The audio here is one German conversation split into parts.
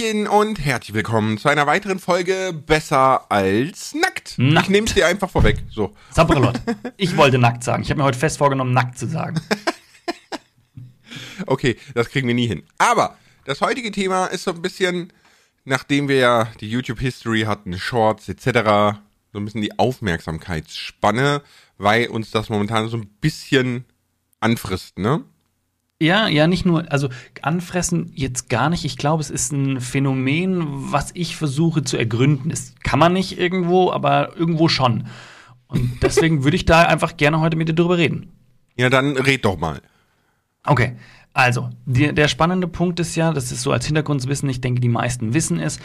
Hallöchen und herzlich willkommen zu einer weiteren Folge Besser als Nackt. Nackt. Ich nehme es dir einfach vorweg. So. Sabrelot. Ich wollte nackt sagen. Ich habe mir heute fest vorgenommen, nackt zu sagen. Okay, das kriegen wir nie hin. Aber das heutige Thema ist so ein bisschen, nachdem wir ja die YouTube-History hatten, Shorts etc., so ein bisschen die Aufmerksamkeitsspanne, weil uns das momentan so ein bisschen anfrisst, ne? Ja, ja, nicht nur, also anfressen jetzt gar nicht. Ich glaube, es ist ein Phänomen, was ich versuche zu ergründen. Das kann man nicht irgendwo, aber irgendwo schon. Und deswegen würde ich da einfach gerne heute mit dir drüber reden. Ja, dann red doch mal. Okay, also, die, der spannende Punkt ist ja, das ist so als Hintergrundwissen, ich denke, die meisten wissen es,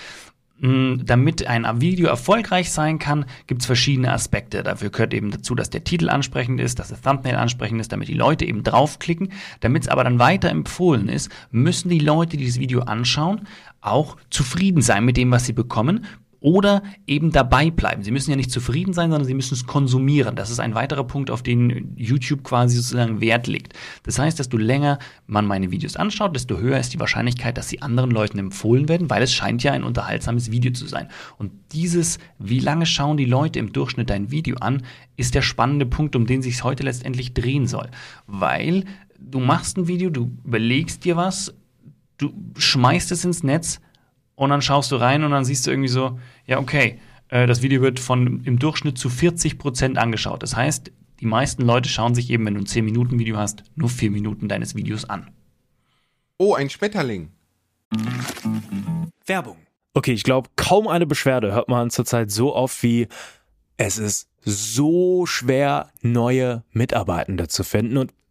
damit ein Video erfolgreich sein kann, gibt es verschiedene Aspekte. Dafür gehört eben dazu, dass der Titel ansprechend ist, dass das Thumbnail ansprechend ist, damit die Leute eben draufklicken. Damit es aber dann weiter empfohlen ist, müssen die Leute, die dieses Video anschauen, auch zufrieden sein mit dem, was sie bekommen, oder eben dabei bleiben. Sie müssen ja nicht zufrieden sein, sondern sie müssen es konsumieren. Das ist ein weiterer Punkt, auf den YouTube quasi sozusagen Wert legt. Das heißt, desto länger man meine Videos anschaut, desto höher ist die Wahrscheinlichkeit, dass sie anderen Leuten empfohlen werden, weil es scheint ja ein unterhaltsames Video zu sein. Und dieses, wie lange schauen die Leute im Durchschnitt dein Video an, ist der spannende Punkt, um den sich heute letztendlich drehen soll. Weil du machst ein Video, du überlegst dir was, du schmeißt es ins Netz, und dann schaust du rein und dann siehst du irgendwie so, ja, okay, äh, das Video wird von im Durchschnitt zu 40 Prozent angeschaut. Das heißt, die meisten Leute schauen sich eben, wenn du ein 10-Minuten-Video hast, nur 4 Minuten deines Videos an. Oh, ein Schmetterling. Werbung. Okay, ich glaube, kaum eine Beschwerde hört man zurzeit so oft wie es ist so schwer, neue Mitarbeitende zu finden. Und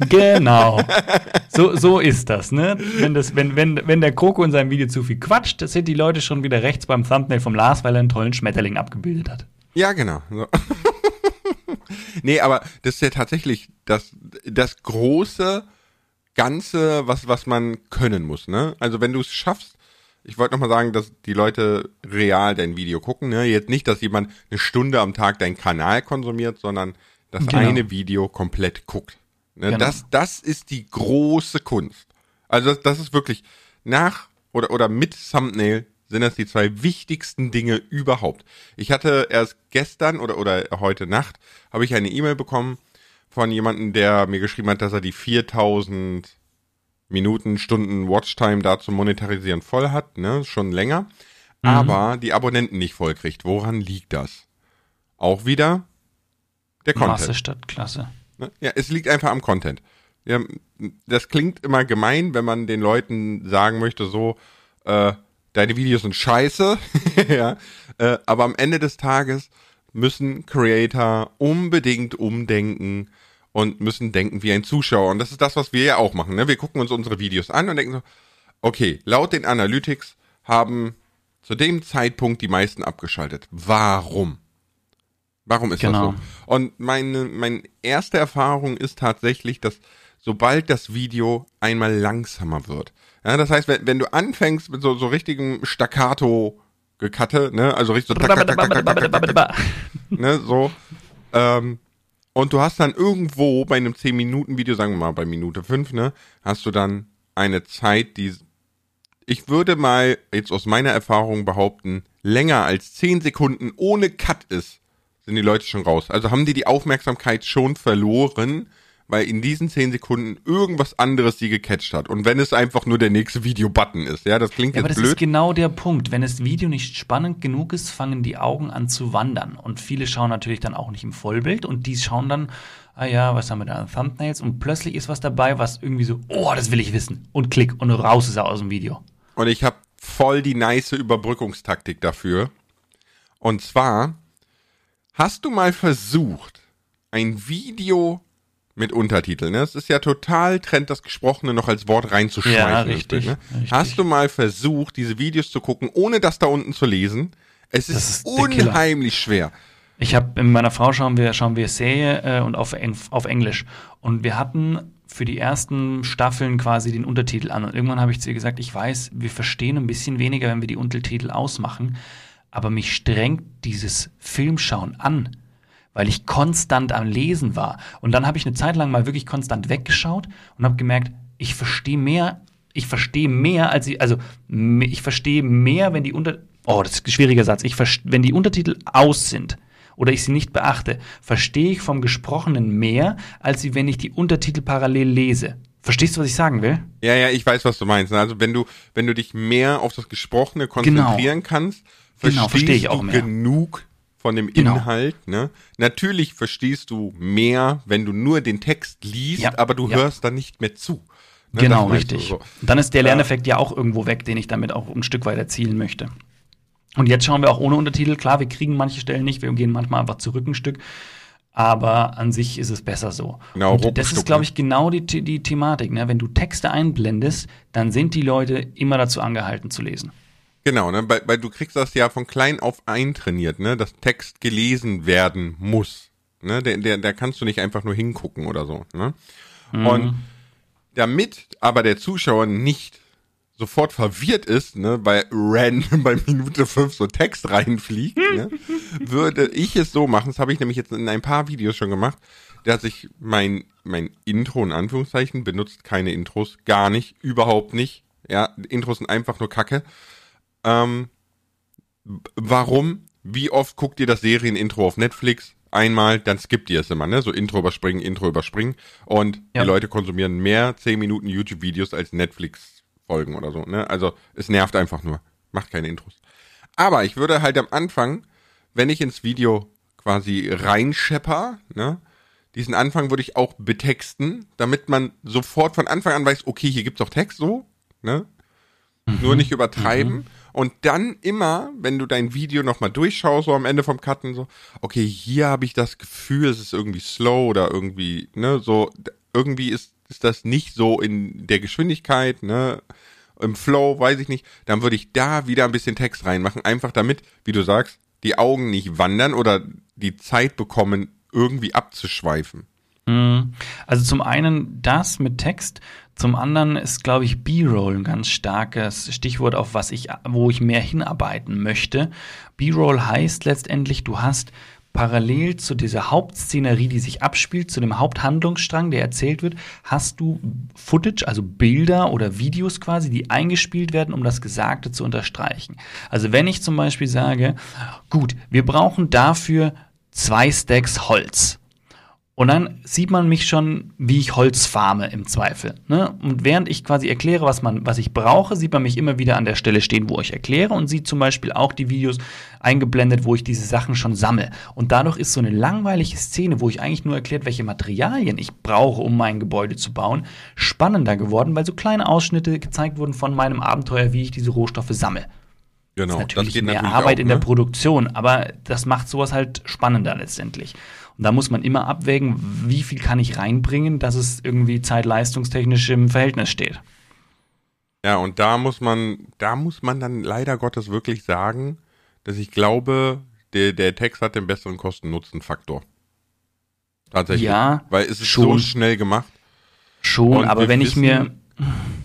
Genau. So, so ist das, ne? Wenn, das, wenn, wenn, wenn der Kroko in seinem Video zu viel quatscht, das sind die Leute schon wieder rechts beim Thumbnail vom Lars, weil er einen tollen Schmetterling abgebildet hat. Ja, genau. So. nee, aber das ist ja tatsächlich das, das große Ganze, was, was man können muss, ne? Also wenn du es schaffst, ich wollte nochmal sagen, dass die Leute real dein Video gucken, ne? Jetzt nicht, dass jemand eine Stunde am Tag deinen Kanal konsumiert, sondern das Genau. eine Video komplett guckt. Ne? Genau. Das, das ist die große Kunst. Also das, das ist wirklich nach oder, oder mit Thumbnail sind das die zwei wichtigsten Dinge überhaupt. Ich hatte erst gestern oder, oder heute Nacht habe ich eine E-Mail bekommen von jemandem, der mir geschrieben hat, dass er die 4000 Minuten, Stunden Watchtime da zum Monetarisieren voll hat, ne, schon länger, aber die Abonnenten nicht voll kriegt. Woran liegt das? Auch wieder der Content. Masse statt Klasse. Ne? Ja, es liegt einfach am Content. Ja, das klingt immer gemein, wenn man den Leuten sagen möchte, so, äh, deine Videos sind scheiße, ja, äh, aber am Ende des Tages müssen Creator unbedingt umdenken und müssen denken wie ein Zuschauer. Und das ist das, was wir ja auch machen. Ne? Wir gucken uns unsere Videos an und denken so, okay, laut den Analytics haben zu dem Zeitpunkt die meisten abgeschaltet. Warum? Warum ist genau. das so? Und meine, meine erste Erfahrung ist tatsächlich, dass sobald das Video einmal langsamer wird. Ja, das heißt, wenn, wenn du anfängst mit so, so richtigem Staccato gekatte, ne, also richtig so, ne, so, ähm, und du hast dann irgendwo bei einem 10-Minuten-Video, sagen wir mal bei Minute 5, ne, hast du dann eine Zeit, die, ich würde mal jetzt aus meiner Erfahrung behaupten, länger als 10 Sekunden ohne Cut ist sind die Leute schon raus. Also haben die die Aufmerksamkeit schon verloren, weil in diesen 10 Sekunden irgendwas anderes sie gecatcht hat. Und wenn es einfach nur der nächste Video-Button ist, ja, das klingt Ja, aber jetzt das ist blöd. genau der Punkt. Wenn das Video nicht spannend genug ist, fangen die Augen an zu wandern. Und viele schauen natürlich dann auch nicht im Vollbild und die schauen dann, ah ja, was haben wir da an Thumbnails? Und plötzlich ist was dabei, was irgendwie so, oh, das will ich wissen. Und klick und raus ist er aus dem Video. Und ich habe voll die nice Überbrückungstaktik dafür. Und zwar, hast du mal versucht, ein Video mit Untertiteln, ne? Es ist ja total Trend, das Gesprochene noch als Wort reinzuschreiben. Ja, richtig, ne? richtig. Hast du mal versucht, diese Videos zu gucken, ohne das da unten zu lesen? Es ist, ist unheimlich schwer. Ich habe mit meiner Frau schauen wir schauen wir Serie äh, und auf, auf Englisch und wir hatten für die ersten Staffeln quasi den Untertitel an und irgendwann habe ich zu ihr gesagt, ich weiß, wir verstehen ein bisschen weniger, wenn wir die Untertitel ausmachen, aber mich strengt dieses Filmschauen an, weil ich konstant am Lesen war und dann habe ich eine Zeit lang mal wirklich konstant weggeschaut und habe gemerkt, ich verstehe mehr, ich verstehe mehr als ich, also ich verstehe mehr, wenn die Unter Oh, das ist ein schwieriger Satz. Ich wenn die Untertitel aus sind oder ich sie nicht beachte, verstehe ich vom Gesprochenen mehr, als wenn ich die Untertitel parallel lese. Verstehst du, was ich sagen will? Ja, ja, ich weiß, was du meinst. Also wenn du, wenn du dich mehr auf das Gesprochene konzentrieren kannst, Genau, verstehe ich auch mehr. genug von dem Genau. Inhalt. Ne? Natürlich verstehst du mehr, wenn du nur den Text liest, Ja, aber du ja. hörst dann nicht mehr zu. Ne, genau, richtig. so. Dann ist der Lerneffekt ja auch irgendwo weg, den ich damit auch ein Stück weit erzielen möchte. Und jetzt schauen wir auch ohne Untertitel. Klar, wir kriegen manche Stellen nicht, wir gehen manchmal einfach zurück ein Stück. Aber an sich ist es besser so. Genau, Und das ist, glaube ne? ich, genau die, die Thematik. Ne? Wenn du Texte einblendest, dann sind die Leute immer dazu angehalten zu lesen. Genau, ne? weil, weil du kriegst das ja von klein auf eintrainiert, ne? dass Text gelesen werden muss. Ne? Der, der, da kannst du nicht einfach nur hingucken oder so. Ne? Und damit aber der Zuschauer nicht sofort verwirrt ist, ne, weil random bei Minute 5 so Text reinfliegt, ne, würde ich es so machen, das habe ich nämlich jetzt in ein paar Videos schon gemacht, dass ich mein, mein Intro in Anführungszeichen benutzt keine Intros, gar nicht, überhaupt nicht. Ja, Intros sind einfach nur Kacke. Ähm, warum? Wie oft guckt ihr das Serienintro auf Netflix? Einmal, dann skippt ihr es immer, ne? So Intro überspringen, Intro überspringen. Und Ja. die Leute konsumieren mehr 10 Minuten YouTube-Videos als Netflix-Folgen oder so, ne? Also, es nervt einfach nur. Macht keine Intros. Aber ich würde halt am Anfang, wenn ich ins Video quasi reinschepper, ne? Diesen Anfang würde ich auch betexten, damit man sofort von Anfang an weiß, okay, hier gibt's auch Text so, ne? Nur nicht übertreiben. Und dann immer, wenn du dein Video nochmal durchschaust, so am Ende vom Cutten, so, okay, hier habe ich das Gefühl, es ist irgendwie slow oder irgendwie, ne, so, irgendwie ist, ist das nicht so in der Geschwindigkeit, ne, im Flow, weiß ich nicht, dann würde ich da wieder ein bisschen Text reinmachen, einfach damit, wie du sagst, die Augen nicht wandern oder die Zeit bekommen, irgendwie abzuschweifen. Mhm. Also zum einen das mit Text, zum anderen ist, glaube ich, B-Roll ein ganz starkes Stichwort, auf was ich, wo ich mehr hinarbeiten möchte. B-Roll heißt letztendlich, du hast parallel zu dieser Hauptszenerie, die sich abspielt, zu dem Haupthandlungsstrang, der erzählt wird, hast du Footage, also Bilder oder Videos quasi, die eingespielt werden, um das Gesagte zu unterstreichen. Also wenn ich zum Beispiel sage, gut, wir brauchen dafür zwei Stacks Holz. Und dann sieht man mich schon, wie ich Holz farme im Zweifel. Ne? Und während ich quasi erkläre, was, man, was ich brauche, sieht man mich immer wieder an der Stelle stehen, wo ich erkläre und sieht zum Beispiel auch die Videos eingeblendet, wo ich diese Sachen schon sammle. Und dadurch ist so eine langweilige Szene, wo ich eigentlich nur erklärt, welche Materialien ich brauche, um mein Gebäude zu bauen, spannender geworden, weil so kleine Ausschnitte gezeigt wurden von meinem Abenteuer, wie ich diese Rohstoffe sammle. Genau, ist natürlich mehr natürlich Arbeit auch, in der ne? Produktion, aber das macht sowas halt spannender letztendlich. Und da muss man immer abwägen, wie viel kann ich reinbringen, dass es irgendwie zeitleistungstechnisch im Verhältnis steht. Ja, und da muss man, da muss man dann leider Gottes wirklich sagen, dass ich glaube, der, der Text hat den besseren Kosten-Nutzen-Faktor. Tatsächlich. Ja, Weil es ist schon. so schnell gemacht. Schon, Und aber wenn ich wissen- mir,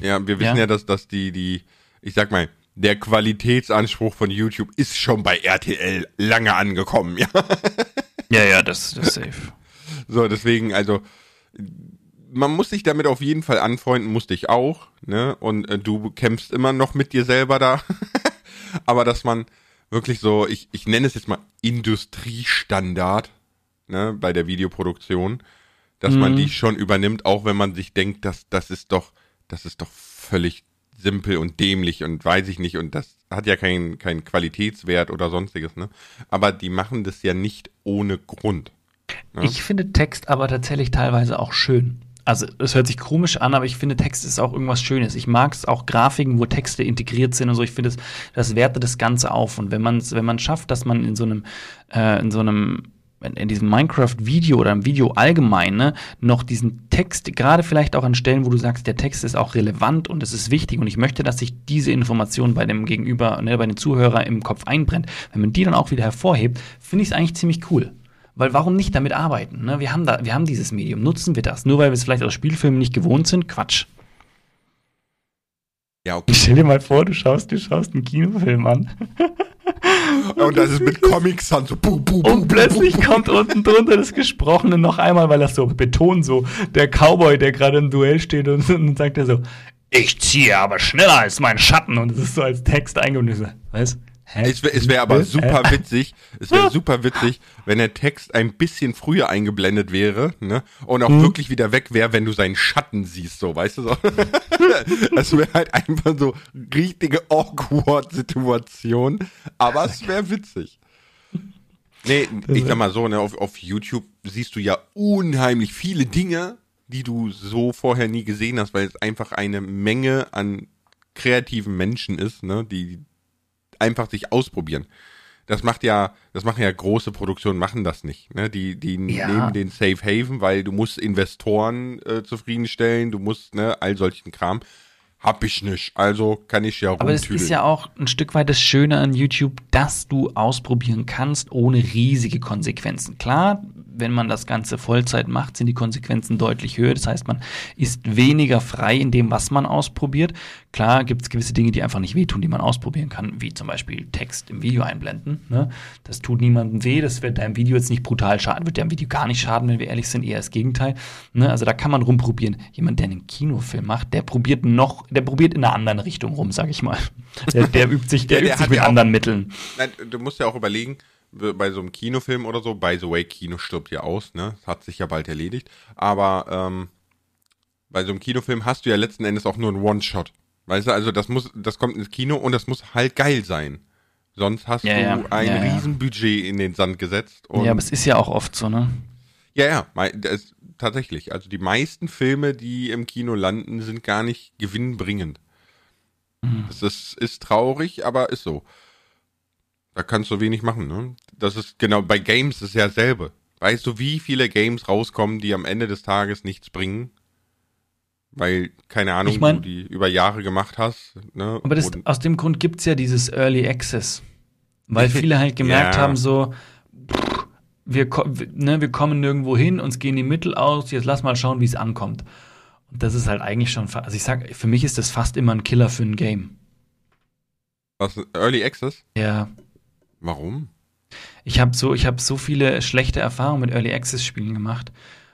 Ja, wir wissen Ja. ja, dass, dass die, die, ich sag mal, der Qualitätsanspruch von YouTube ist schon bei RTL lange angekommen, ja. ja, ja, das, das ist safe. So, deswegen, also, man muss sich damit auf jeden Fall anfreunden, musste ich auch, ne? Und äh, du kämpfst immer noch mit dir selber da. Aber dass man wirklich so, ich, ich nenne es jetzt mal Industriestandard, ne, bei der Videoproduktion, dass man Mhm. die schon übernimmt, auch wenn man sich denkt, dass das ist doch, das ist doch völlig simpel und dämlich und weiß ich nicht und das hat ja keinen keinen Qualitätswert oder sonstiges, ne? Aber die machen das ja nicht ohne Grund. Ja. Ich finde Text aber tatsächlich teilweise auch schön. Also, es hört sich komisch an, aber ich finde, Text ist auch irgendwas Schönes. Ich mag es auch Grafiken, wo Texte integriert sind und so. Ich finde, das, das wertet das Ganze auf. Und wenn man es wenn man schafft, dass man in so einem, äh, in so einem in diesem Minecraft-Video oder im Video allgemein ne, noch diesen Text, gerade vielleicht auch an Stellen, wo du sagst, der Text ist auch relevant und es ist wichtig und ich möchte, dass sich diese Information bei dem Gegenüber, ne, bei den Zuhörern im Kopf einbrennt, wenn man die dann auch wieder hervorhebt, finde ich es eigentlich ziemlich cool. Weil warum nicht damit arbeiten? Ne? Wir, haben da, wir haben dieses Medium, nutzen wir das. Nur weil wir es vielleicht aus Spielfilmen nicht gewohnt sind, Quatsch. Ja, okay. Stell dir mal vor, du schaust, du schaust einen Kinofilm an. Und das ist mit Comics dann so. Buh, buh, buh, und plötzlich kommt unten drunter das Gesprochene noch einmal, weil das so betont so. Der Cowboy, der gerade im Duell steht und, und sagt er so, ich ziehe aber schneller als mein Schatten. Und es ist so als Text eingebunden. Weißt Hä? Es wäre wär aber super witzig, es wäre super witzig, wenn der Text ein bisschen früher eingeblendet wäre, ne? Und auch hm. wirklich wieder weg wäre, wenn du seinen Schatten siehst, so, weißt du so. das wäre halt einfach so richtige awkward Situation, aber es wäre witzig. Nee, ich sag mal so, ne, auf, auf YouTube siehst du ja unheimlich viele Dinge, die du so vorher nie gesehen hast, weil es einfach eine Menge an kreativen Menschen ist, ne, die einfach sich ausprobieren. Das macht ja, das machen ja große Produktionen, machen das nicht. Ne? Die, die ja. nehmen den Safe Haven, weil du musst Investoren äh, zufriedenstellen, du musst ne, all solchen Kram. Hab ich nicht. Also kann ich ja auch Aber es ist ja auch ein Stück weit das Schöne an YouTube, dass du ausprobieren kannst ohne riesige Konsequenzen. Klar, wenn man das Ganze Vollzeit macht, sind die Konsequenzen deutlich höher. Das heißt, man ist weniger frei in dem, was man ausprobiert. Klar gibt es gewisse Dinge, die einfach nicht wehtun, die man ausprobieren kann, wie zum Beispiel Text im Video einblenden. Ne? Das tut niemandem weh, das wird deinem Video jetzt nicht brutal schaden, wird deinem Video gar nicht schaden, wenn wir ehrlich sind, eher das Gegenteil. Ne? Also da kann man rumprobieren. Jemand, der einen Kinofilm macht, der probiert noch, der probiert in einer anderen Richtung rum, sag ich mal. Der, der übt sich, der, ja, der übt sich mit anderen Mitteln. Nein, du musst ja auch überlegen, bei so einem Kinofilm oder so, by the way, Kino stirbt ja aus, ne? Das hat sich ja bald erledigt. Aber ähm, bei so einem Kinofilm hast du ja letzten Endes auch nur einen One-Shot. Weißt du, also das muss, das kommt ins Kino und das muss halt geil sein. Sonst hast ja, du ja. ein ja, Riesenbudget in den Sand gesetzt. ja, aber es ist ja auch oft so, ne? Ja, ja, das, tatsächlich. Also die meisten Filme, die im Kino landen, sind gar nicht gewinnbringend. Mhm. Das ist, ist traurig, aber ist so. Da kannst du wenig machen, ne? Das ist genau, bei Games ist ja dasselbe. Weißt du, wie viele Games rauskommen, die am Ende des Tages nichts bringen? Weil, keine Ahnung, ich mein, du die über Jahre gemacht hast. Ne? Aber das, aus dem Grund gibt's ja dieses Early Access. Weil viele halt gemerkt ja. haben, so, pff, wir, ne, wir kommen nirgendwo hin, uns gehen die Mittel aus, jetzt lass mal schauen, wie es ankommt. Und das ist halt eigentlich schon, also ich sag, für mich ist das fast immer ein Killer für ein Game. Was, Early Access? Ja. Warum? Ich habe so, ich hab so viele schlechte Erfahrungen mit Early Access Spielen gemacht,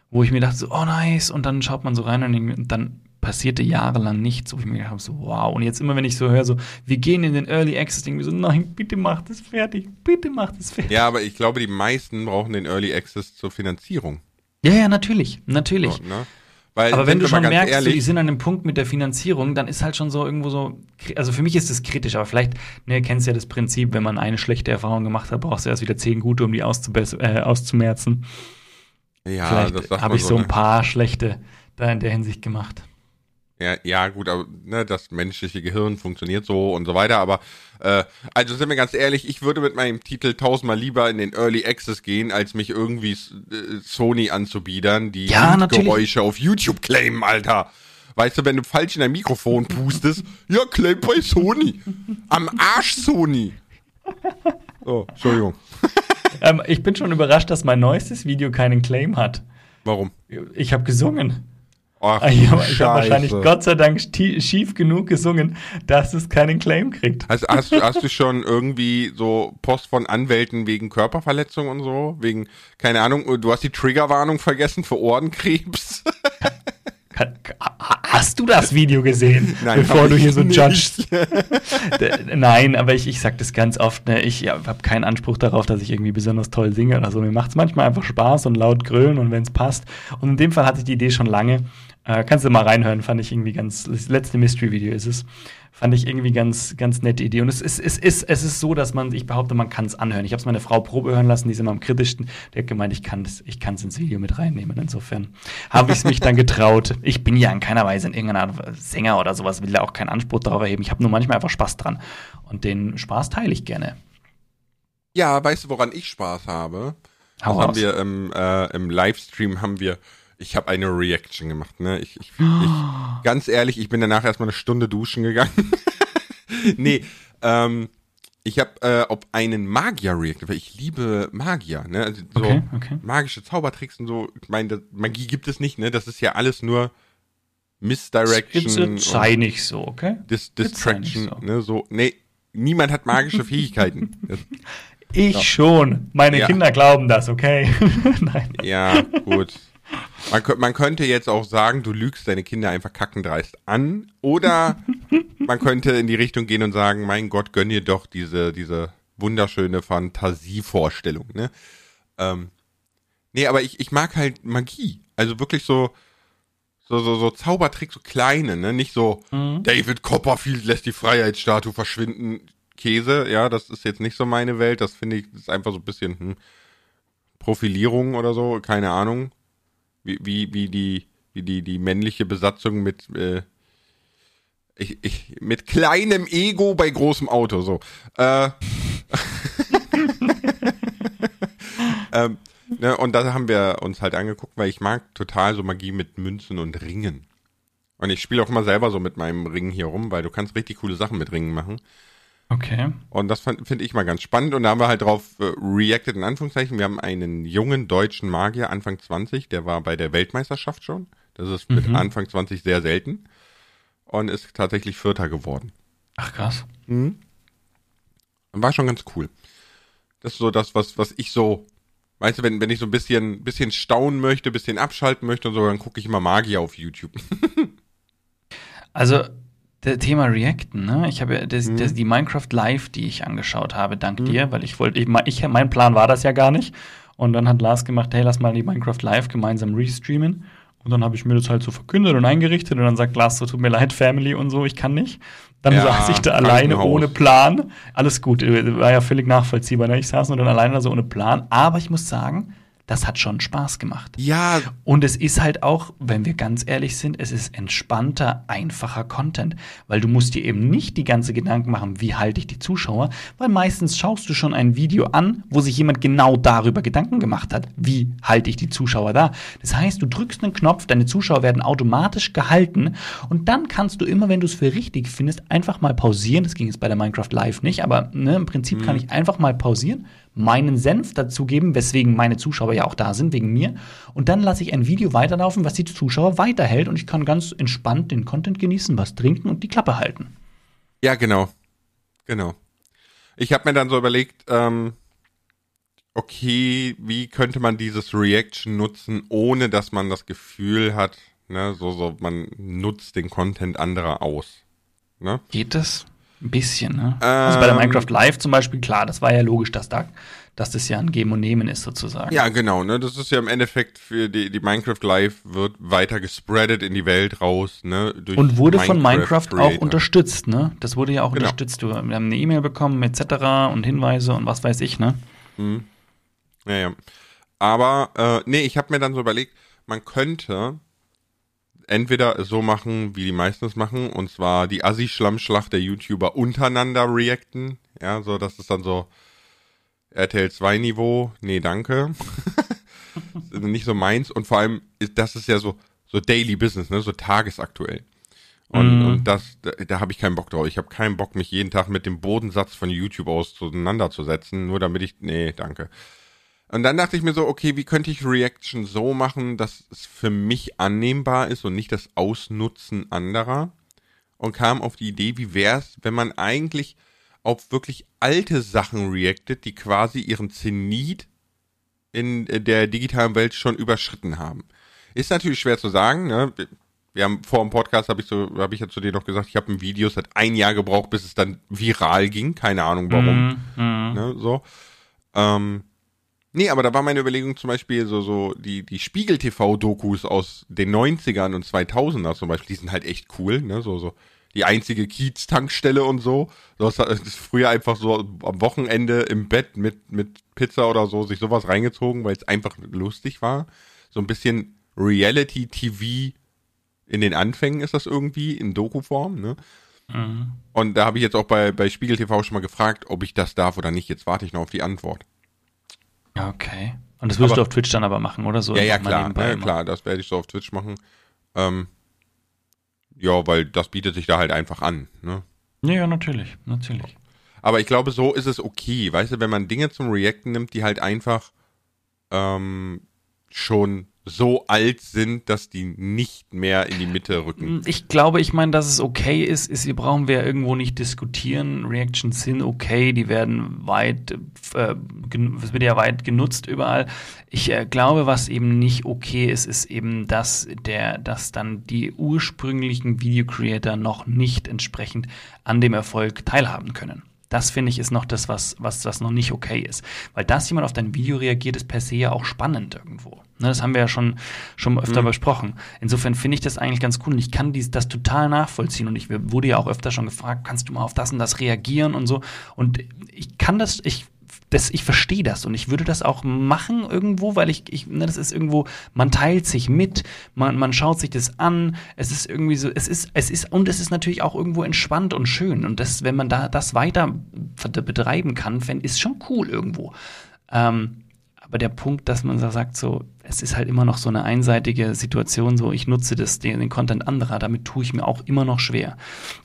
wo ich mir dachte, so, oh nice, und dann schaut man so rein und dann passierte jahrelang nichts, wo ich mir gedacht habe, so, wow. Und jetzt immer, wenn ich so höre, so, wir gehen in den Early Access, irgendwie so, nein, bitte macht es fertig, bitte macht es fertig. Ja, aber ich glaube, die meisten brauchen den Early Access zur Finanzierung. Ja, ja, natürlich, natürlich. So, ne? Weil, aber wenn du schon merkst, ehrlich, so, die sind an einem Punkt mit der Finanzierung, dann ist halt schon so irgendwo so, also für mich ist es kritisch, aber vielleicht, ne, kennst ja das Prinzip, wenn man eine schlechte Erfahrung gemacht hat, brauchst du erst wieder zehn gute, um die äh, auszumerzen. Ja, vielleicht Habe ich so, ein ne? paar schlechte da in der Hinsicht gemacht. Ja, ja, gut, aber ne, das menschliche Gehirn funktioniert so und so weiter, aber äh, also sind wir ganz ehrlich, ich würde mit meinem Titel tausendmal lieber in den Early Access gehen, als mich irgendwie äh, Sony anzubiedern, die ja, Geräusche auf YouTube claimen, Alter. Weißt du, wenn du falsch in dein Mikrofon pustest, ja, claim bei Sony. Am Arsch Sony. Oh, Entschuldigung. ähm, ich bin schon überrascht, dass mein neuestes Video keinen Claim hat. Warum? Ich habe gesungen. Ach, ich habe hab wahrscheinlich Gott sei Dank schief genug gesungen, dass es keinen Claim kriegt. Hast, du, hast du schon irgendwie so Post von Anwälten wegen Körperverletzung und so? Wegen, keine Ahnung, du hast die Triggerwarnung vergessen für Ohrenkrebs? Hast du das Video gesehen, Nein, bevor du hier so judgst? Nein, aber ich, ich sag das ganz oft, ne? ich ja, habe keinen Anspruch darauf, dass ich irgendwie besonders toll singe oder so. Mir macht es manchmal einfach Spaß und laut grölen und wenn es passt. Und in dem Fall hatte ich die Idee schon lange Äh, kannst du mal reinhören, fand ich irgendwie ganz, das letzte Mystery-Video ist es. Fand ich irgendwie ganz, ganz nette Idee. Und es ist, es ist, es ist so, dass man, ich behaupte, man kann es anhören. Ich habe es meine Frau Probe hören lassen, die ist immer am kritischsten. Der hat gemeint, ich kann es ich kann's ins Video mit reinnehmen. Insofern habe ich es mich dann getraut. Ich bin ja in keiner Weise in irgendeiner Art Sänger oder sowas, will da auch keinen Anspruch darauf erheben. Ich habe nur manchmal einfach Spaß dran. Und den Spaß teile ich gerne. Ja, weißt du, woran ich Spaß habe? Hau das haben wir im, äh, im Livestream haben wir, ich habe eine Reaction gemacht, ne? Ich, ich, ich, ganz ehrlich, ich bin danach erstmal eine Stunde duschen gegangen. nee, ähm, ich habe äh, auf einen Magier reacted, weil ich liebe Magier, ne? Also so Okay, okay. magische Zaubertricks und so. Ich meine, Magie gibt es nicht, ne? Das ist ja alles nur Misdirection. Nicht so, okay? Dis Distraction, so. ne, so, nee, niemand hat magische Fähigkeiten. Ich schon. Meine Ja. Kinder glauben das, okay? Nein. ja, gut. Man, man könnte jetzt auch sagen, du lügst deine Kinder einfach kackendreist an. Oder man könnte in die Richtung gehen und sagen, mein Gott, gönn dir doch diese, diese wunderschöne Fantasievorstellung, ne? Ähm, nee, aber ich, ich mag halt Magie. Also wirklich so, so, so, so Zaubertricks, so kleine, ne? Nicht so, David Copperfield lässt die Freiheitsstatue verschwinden. Käse, ja, das ist jetzt nicht so meine Welt. Das finde ich, das ist einfach so ein bisschen hm, Profilierung oder so, keine Ahnung. Wie, wie, wie die, wie die, die männliche Besatzung mit, äh, ich, ich, mit kleinem Ego bei großem Auto, so. Äh, ähm, ne, und da haben wir uns halt angeguckt, weil ich mag total so Magie mit Münzen und Ringen. Und ich spiele auch immer selber so mit meinem Ring hier rum, weil du kannst richtig coole Sachen mit Ringen machen. Okay. Und das finde ich mal ganz spannend. Und da haben wir halt drauf äh, reacted, in Anführungszeichen. Wir haben einen jungen deutschen Magier, Anfang 20, der war bei der Weltmeisterschaft schon. Das ist mit Anfang 20 sehr selten. Und ist tatsächlich Vierter geworden. Ach krass. Und war schon ganz cool. Das ist so das, was, was ich so, weißt du, wenn, wenn ich so ein bisschen, bisschen staunen möchte, bisschen abschalten möchte und so, dann gucke ich immer Magier auf YouTube. Also, der Thema Reacten, ne? Ich habe ja das, Mhm. das, die Minecraft Live, die ich angeschaut habe, dank dir, weil ich wollte, ich, ich, mein Plan war das ja gar nicht. Und dann hat Lars gemacht, hey, lass mal die Minecraft Live gemeinsam restreamen. Und dann habe ich mir das halt so verkündet und eingerichtet und dann sagt Lars so, tut mir leid, Family und so, ich kann nicht. Dann Ja, saß ich da alleine ohne Plan. Alles gut, äh, war ja völlig nachvollziehbar. Ne? Ich saß nur dann alleine da so ohne Plan. Aber ich muss sagen, das hat schon Spaß gemacht. Ja, Und es ist halt auch, wenn wir ganz ehrlich sind, es ist entspannter, einfacher Content. Weil du musst dir eben nicht die ganze Gedanken machen, wie halte ich die Zuschauer, weil meistens schaust du schon ein Video an, wo sich jemand genau darüber Gedanken gemacht hat, wie halte ich die Zuschauer da. Das heißt, du drückst einen Knopf, deine Zuschauer werden automatisch gehalten und dann kannst du immer, wenn du es für richtig findest, einfach mal pausieren. Das ging jetzt bei der Minecraft Live nicht, aber ne, im Prinzip kann ich einfach mal pausieren, meinen Senf dazugeben, weswegen meine Zuschauer ja auch da sind, wegen mir. Und dann lasse ich ein Video weiterlaufen, was die Zuschauer weiterhält und ich kann ganz entspannt den Content genießen, was trinken und die Klappe halten. Ja, genau. Genau. Ich habe mir dann so überlegt, ähm, okay, wie könnte man dieses Reaction nutzen, ohne dass man das Gefühl hat, ne, so, so, man nutzt den Content anderer aus. Ne? Geht das? Ein bisschen, ne? also bei der Ähm. Minecraft Live zum Beispiel, klar, das war ja logisch, dass, da, dass das ja ein Geben und Nehmen ist sozusagen. Ja, genau, ne? Das ist ja im Endeffekt für die, die Minecraft Live wird weiter gespreadet in die Welt raus, ne? Und wurde von Minecraft auch Creator. unterstützt, ne? Das wurde ja auch Genau. unterstützt. Wir haben eine E-Mail bekommen, etc. und Hinweise und was weiß ich, ne? Ja, ja. Aber, äh, nee, ich habe mir dann so überlegt, man könnte entweder so machen, wie die meisten es machen, und zwar die Assi-Schlammschlacht der YouTuber untereinander reacten. Ja, so, das ist dann so RTL 2 Niveau. Nee, danke. Nicht so meins. Und vor allem, ist, das ist ja so, so Daily Business, ne, so tagesaktuell. Und, Mhm. und das, da, da habe ich keinen Bock drauf. Ich habe keinen Bock, mich jeden Tag mit dem Bodensatz von YouTube auseinanderzusetzen, nur damit ich, nee, danke. Und dann dachte ich mir so, okay, wie könnte ich Reaction so machen, dass es für mich annehmbar ist und nicht das Ausnutzen anderer? Und kam auf die Idee, wie wär's, wenn man eigentlich auf wirklich alte Sachen reactet, die quasi ihren Zenit in der digitalen Welt schon überschritten haben. Ist natürlich schwer zu sagen, ne? Wir haben vor dem Podcast habe ich so, habe ich ja zu dir noch gesagt, ich habe ein Video, es hat ein Jahr gebraucht, bis es dann viral ging. Keine Ahnung warum. Mhm. Ne, so. Ähm, Nee, aber da war meine Überlegung zum Beispiel so, so die, die Spiegel-TV-Dokus aus den 90ern und 2000er zum Beispiel, die sind halt echt cool, ne, so, so die einzige Kiez-Tankstelle und so. Das ist früher einfach so am Wochenende im Bett mit, mit Pizza oder so sich sowas reingezogen, weil es einfach lustig war. So ein bisschen Reality-TV in den Anfängen ist das irgendwie, in Doku-Form, ne? Mhm. Und da habe ich jetzt auch bei, bei Spiegel TV schon mal gefragt, ob ich das darf oder nicht. Jetzt warte ich noch auf die Antwort. Okay. Und das wirst aber, du auf Twitch dann aber machen, oder so? Ja, ja, klar, ne, klar, das werde ich so auf Twitch machen. Ähm, ja, weil das bietet sich da halt einfach an, ne? Ja, natürlich, natürlich. Aber ich glaube, so ist es okay, weißt du, wenn man Dinge zum Reacten nimmt, die halt einfach ähm, schon so alt sind, dass die nicht mehr in die Mitte rücken. Ich glaube, ich meine, dass es okay ist, ist, hier brauchen wir irgendwo nicht diskutieren. Reactions sind okay, die werden weit, äh, es wird ja weit genutzt überall. Ich äh, glaube, was eben nicht okay ist, ist eben, dass der, dass dann die ursprünglichen Video Creator noch nicht entsprechend an dem Erfolg teilhaben können. Das finde ich ist noch das, was, was, was noch nicht okay ist. Weil dass jemand auf dein Video reagiert, ist per se ja auch spannend irgendwo. Ne, das haben wir ja schon, schon öfter mhm. besprochen. Insofern finde ich das eigentlich ganz cool und ich kann dies, das total nachvollziehen und ich wurde ja auch öfter schon gefragt, kannst du mal auf das und das reagieren und so. Und ich kann das, ich das, ich verstehe das und ich würde das auch machen irgendwo, weil ich, ich ne, das ist irgendwo, man teilt sich mit, man, man schaut sich das an, es ist irgendwie so, es ist, es ist, und es ist natürlich auch irgendwo entspannt und schön und das, wenn man da das weiter betreiben kann, ist schon cool irgendwo. Ähm, aber der Punkt, dass man da sagt, so, es ist halt immer noch so eine einseitige Situation, so, ich nutze das, den, den Content anderer, damit tue ich mir auch immer noch schwer.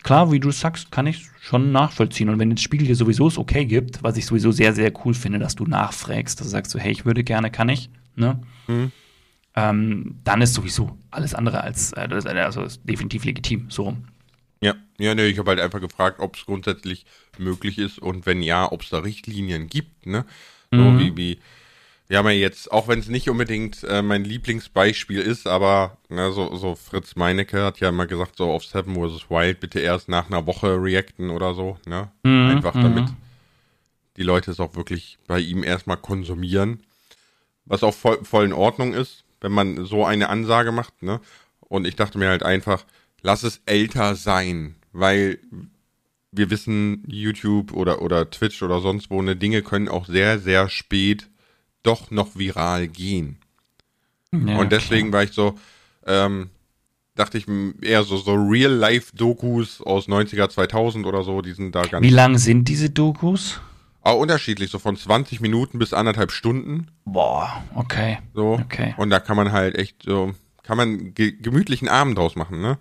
Klar, wie du sagst, kann ich schon nachvollziehen. Und wenn das Spiegel dir sowieso es okay gibt, was ich sowieso sehr, sehr cool finde, dass du nachfragst, dass du sagst so, hey, ich würde gerne, kann ich, ne? Mhm. Ähm, dann ist sowieso alles andere als, äh, also definitiv legitim, so rum. Ja, ja, ne, ich habe halt einfach gefragt, ob es grundsätzlich möglich ist und wenn ja, ob es da Richtlinien gibt, ne? So mhm. wie, wie, wir haben ja jetzt, auch wenn es nicht unbedingt äh, mein Lieblingsbeispiel ist, aber na, so, so Fritz Meinecke hat ja mal gesagt, so auf Seven vs. Wild bitte erst nach einer Woche reacten oder so, ne? Mhm, Einfach damit mhm. die Leute es auch wirklich bei ihm erstmal konsumieren. Was auch voll, voll in Ordnung ist, wenn man so eine Ansage macht, ne? Und ich dachte mir halt einfach, lass es älter sein, weil wir wissen, YouTube oder, oder Twitch oder sonst wo, ne, Dinge können auch sehr, sehr spät doch noch viral gehen. Ja, und deswegen klar. war ich so, ähm, dachte ich eher so, so Real-Life-Dokus aus 90er, 2000 oder so, die sind da ganz. Wie lang sind diese Dokus? Auch unterschiedlich, so von 20 Minuten bis anderthalb Stunden. Boah, okay. So. Okay. Und da kann man halt echt so, kann man ge gemütlichen Abend draus machen, ne?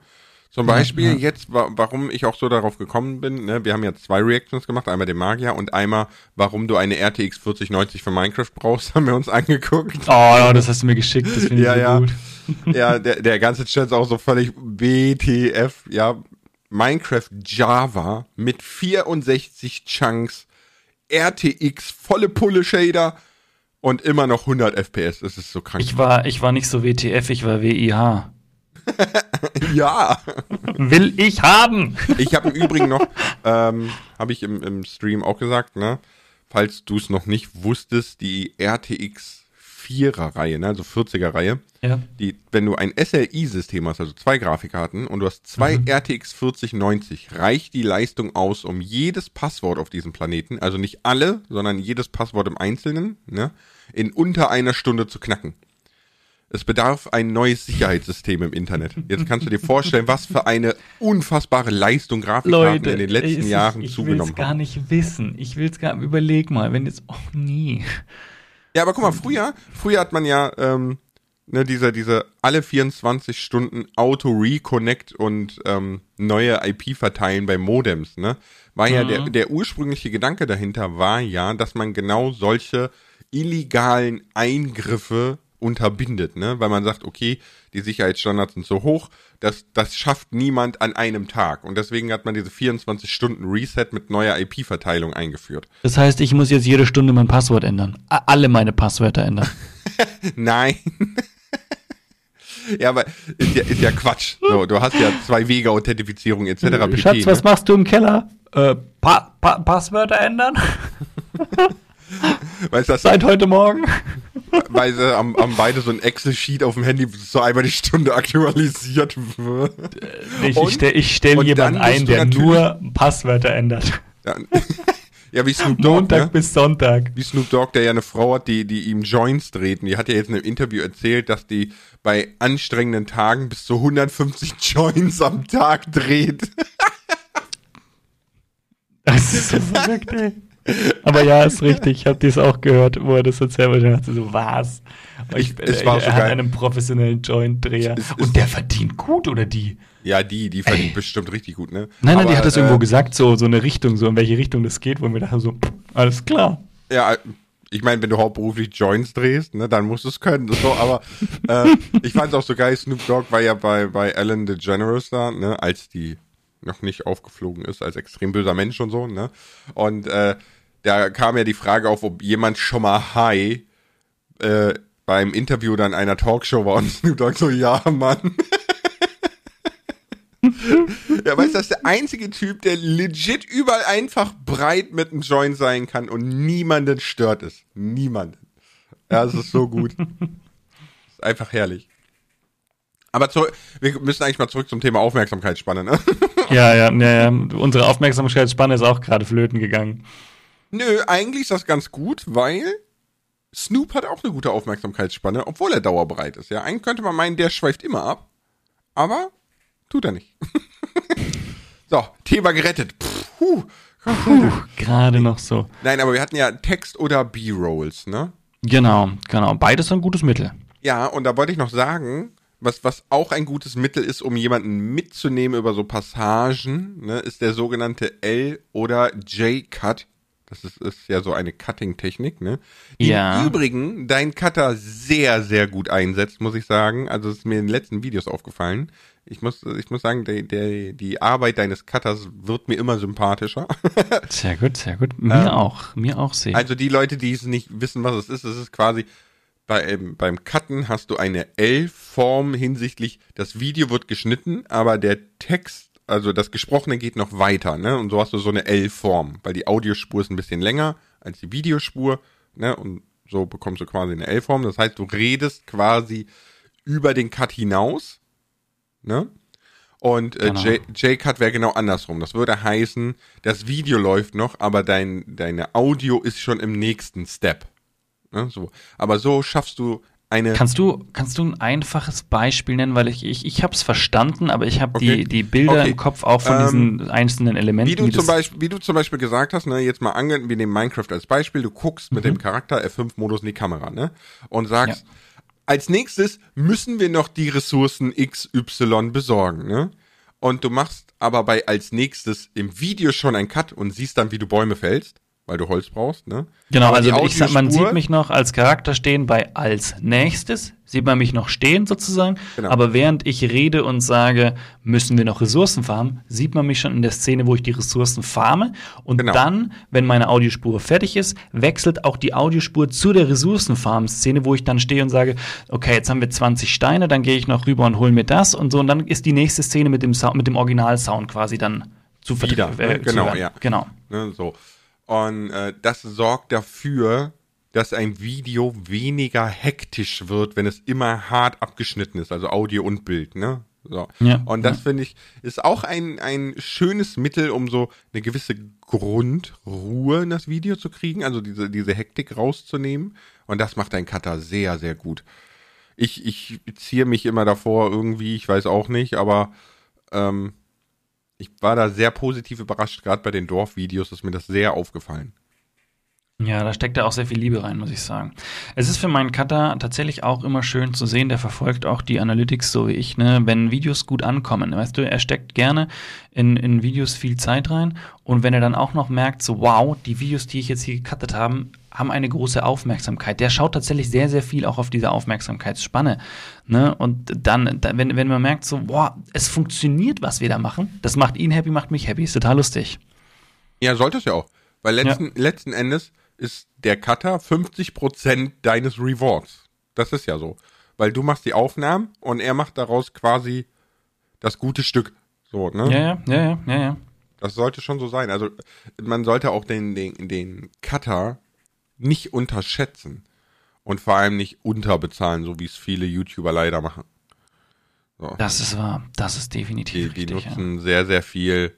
Zum Beispiel ja, ja. jetzt, wa warum ich auch so darauf gekommen bin, ne, wir haben jetzt zwei Reactions gemacht, einmal den Magier und einmal, warum du eine RTX 4090 für Minecraft brauchst, haben wir uns angeguckt. Oh, ja, das hast du mir geschickt, das finde ich ja, so ja. gut. ja, der, der ganze Chat ist auch so völlig WTF, ja. Minecraft Java mit 64 Chunks, RTX, volle Pulle Shader und immer noch 100 FPS. Das ist so krank. Ich war, ich war nicht so WTF, ich war WIH. ja. Will ich haben. Ich habe im Übrigen noch, ähm, habe ich im, im Stream auch gesagt, ne? Falls du es noch nicht wusstest, die RTX 4er Reihe, ne, also 40er Reihe, ja. die, wenn du ein SLI-System hast, also zwei Grafikkarten und du hast zwei mhm. RTX 4090, reicht die Leistung aus, um jedes Passwort auf diesem Planeten, also nicht alle, sondern jedes Passwort im Einzelnen, ne, in unter einer Stunde zu knacken. Es bedarf ein neues Sicherheitssystem im Internet. Jetzt kannst du dir vorstellen, was für eine unfassbare Leistung Grafikkarten in den letzten Jahren ich, ich zugenommen haben. Ich will gar nicht wissen. Ich will es gar, überleg mal, wenn jetzt, oh nee. Ja, aber guck mal, früher, früher hat man ja, ähm, ne, diese, diese alle 24 Stunden Auto-Reconnect und ähm, neue IP verteilen bei Modems, ne? War mhm. ja der, der ursprüngliche Gedanke dahinter war ja, dass man genau solche illegalen Eingriffe unterbindet, ne? Weil man sagt, okay, die Sicherheitsstandards sind so hoch, dass das schafft niemand an einem Tag. Und deswegen hat man diese 24 Stunden Reset mit neuer IP-Verteilung eingeführt. Das heißt, ich muss jetzt jede Stunde mein Passwort ändern. Alle meine Passwörter ändern. Nein. ja, aber ist ja, ist ja Quatsch. So, du hast ja zwei Wege Authentifizierung etc. Schatz, pp, was ne? machst du im Keller? Äh, pa pa Passwörter ändern? Weißt du, Seit heute Morgen. weil sie am, am beide so ein Excel-Sheet auf dem Handy so einmal die Stunde aktualisiert wird. Ich, Und- ich stelle ich stell jemanden dann ein, der nur Passwörter ändert. Ja, ja wie Snoop Dogg, Montag ne? bis Sonntag. Wie Snoop Dogg, der ja eine Frau hat, die, die ihm Joints dreht. Und die hat ja jetzt in einem Interview erzählt, dass die bei anstrengenden Tagen bis zu 150 Joints am Tag dreht. Das ist so verrückt, ey. Aber ja, ist richtig. Ich habe dies auch gehört, wo er das erzählt hat. Ich dachte so, was? Ich, Es war er so geil. einen professionellen Joint-Dreher. Und der verdient gut, oder die? Ja, die, die verdient Ey. bestimmt richtig gut, ne? Nein, nein, Aber, die hat das äh, irgendwo gesagt, so, so eine Richtung, so in welche Richtung das geht, wo wir dachten so, alles klar. Ja, ich meine, wenn du hauptberuflich Joints drehst, ne, dann musst du es können. So, aber äh, ich fand es auch so geil, Snoop Dogg war ja bei, bei Ellen DeGeneres da, ne, als die noch nicht aufgeflogen ist, als extrem böser Mensch und so, ne? Und äh, da kam ja die Frage auf, ob jemand schon mal high äh, beim Interview dann einer Talkshow war und Snoop Dogg so, ja, Mann. ja, weißt du, das ist der einzige Typ, der legit überall einfach breit mit einem Joint sein kann und niemanden stört es. Niemanden. Ja, es ist so gut. ist einfach herrlich. Aber zu, wir müssen eigentlich mal zurück zum Thema Aufmerksamkeitsspanne, ne? Ja, ja, ja, ja. Unsere Aufmerksamkeitsspanne ist auch gerade flöten gegangen. Nö, eigentlich ist das ganz gut, weil Snoop hat auch eine gute Aufmerksamkeitsspanne, obwohl er dauerbreit ist. Ja, eigentlich könnte man meinen, der schweift immer ab, aber tut er nicht. so, Thema gerettet. Pff, huh. Gerade noch so. Nein, aber wir hatten ja Text- oder B-Rolls, ne? Genau, genau. Beides ein gutes Mittel. Ja, und da wollte ich noch sagen, was, was auch ein gutes Mittel ist, um jemanden mitzunehmen über so Passagen, ne, ist der sogenannte L- oder J-Cut. Das ist, ist ja so eine Cutting-Technik, ne? Die Ja. im Übrigen dein Cutter sehr, sehr gut einsetzt, muss ich sagen. Also es ist mir in den letzten Videos aufgefallen. Ich muss, ich muss sagen, der, der, die Arbeit deines Cutters wird mir immer sympathischer. Sehr gut, sehr gut. Mir auch, mir auch sehr. Also die Leute, die es nicht wissen, was es ist, es ist quasi bei, ähm, beim Cutten hast du eine L-Form hinsichtlich, das Video wird geschnitten, aber der Text, also das Gesprochene geht noch weiter, ne? Und so hast du so eine L-Form, weil die Audiospur ist ein bisschen länger als die Videospur, ne? Und so bekommst du quasi eine L-Form. Das heißt, du redest quasi über den Cut hinaus, ne? Und äh, Genau. J-Cut wäre genau andersrum. Das würde heißen, das Video läuft noch, aber dein, deine Audio ist schon im nächsten Step. Ne, so. Aber so schaffst du eine. Kannst du, kannst du ein einfaches Beispiel nennen, weil ich, ich, ich habe es verstanden, aber ich habe Okay. die, die Bilder Okay. im Kopf auch von Ähm, diesen einzelnen Elementen. wie du, zum Beispiel, wie du zum Beispiel gesagt hast, ne, jetzt mal ange wir nehmen Minecraft als Beispiel, du guckst mit Mhm. dem Charakter F5-Modus in die Kamera, ne? Und sagst, als nächstes müssen wir noch die Ressourcen XY besorgen, ne? Und du machst aber bei als nächstes im Video schon einen Cut und siehst dann, wie du Bäume fällst, weil du Holz brauchst, ne? Genau, Aber also ich sag, man sieht mich noch als Charakter stehen bei als nächstes, sieht man mich noch stehen sozusagen, Genau. aber während ich rede und sage, müssen wir noch Ressourcen farmen, sieht man mich schon in der Szene, wo ich die Ressourcen farme und Genau. dann, wenn meine Audiospur fertig ist, wechselt auch die Audiospur zu der Ressourcenfarm-Szene, wo ich dann stehe und sage, okay, jetzt haben wir 20 Steine, dann gehe ich noch rüber und hole mir das und so und dann ist die nächste Szene mit dem, Sound, mit dem Originalsound quasi dann zu Wieder, vertre- ne? äh, zu Genau, hören. ja. Genau. Ne, so. Und äh, das sorgt dafür, dass ein Video weniger hektisch wird, wenn es immer hart abgeschnitten ist, also Audio und Bild, ne? So. Ja, und das ja. finde ich, ist auch ein, ein schönes Mittel, um so eine gewisse Grundruhe in das Video zu kriegen, also diese, diese Hektik rauszunehmen. Und das macht ein Cutter sehr, sehr gut. Ich, ich ziehe mich immer davor irgendwie, ich weiß auch nicht, aber ähm, ich war da sehr positiv überrascht, gerade bei den Dorfvideos ist mir das sehr aufgefallen. Ja, da steckt ja auch sehr viel Liebe rein, muss ich sagen. Es ist für meinen Cutter tatsächlich auch immer schön zu sehen, der verfolgt auch die Analytics so wie ich, ne, wenn Videos gut ankommen. Weißt du, er steckt gerne in, in Videos viel Zeit rein und wenn er dann auch noch merkt, so wow, die Videos, die ich jetzt hier gecuttet habe, haben eine große Aufmerksamkeit. Der schaut tatsächlich sehr, sehr viel auch auf diese Aufmerksamkeitsspanne. Ne? Und dann, da, wenn, wenn man merkt, so, boah, es funktioniert, was wir da machen, das macht ihn happy, macht mich happy, ist total lustig. Ja, sollte es ja auch. Weil letzten, letzten Endes ist der Cutter 50% deines Rewards. Das ist ja so. Weil du machst die Aufnahmen und er macht daraus quasi das gute Stück. So, ne? Ja, ja, ja, ja, ja, ja. Das sollte schon so sein. Also man sollte auch den, den, den Cutter nicht unterschätzen und vor allem nicht unterbezahlen, so wie es viele YouTuber leider machen. So. Das ist wahr, das ist definitiv Die, die richtig, nutzen sehr, sehr viel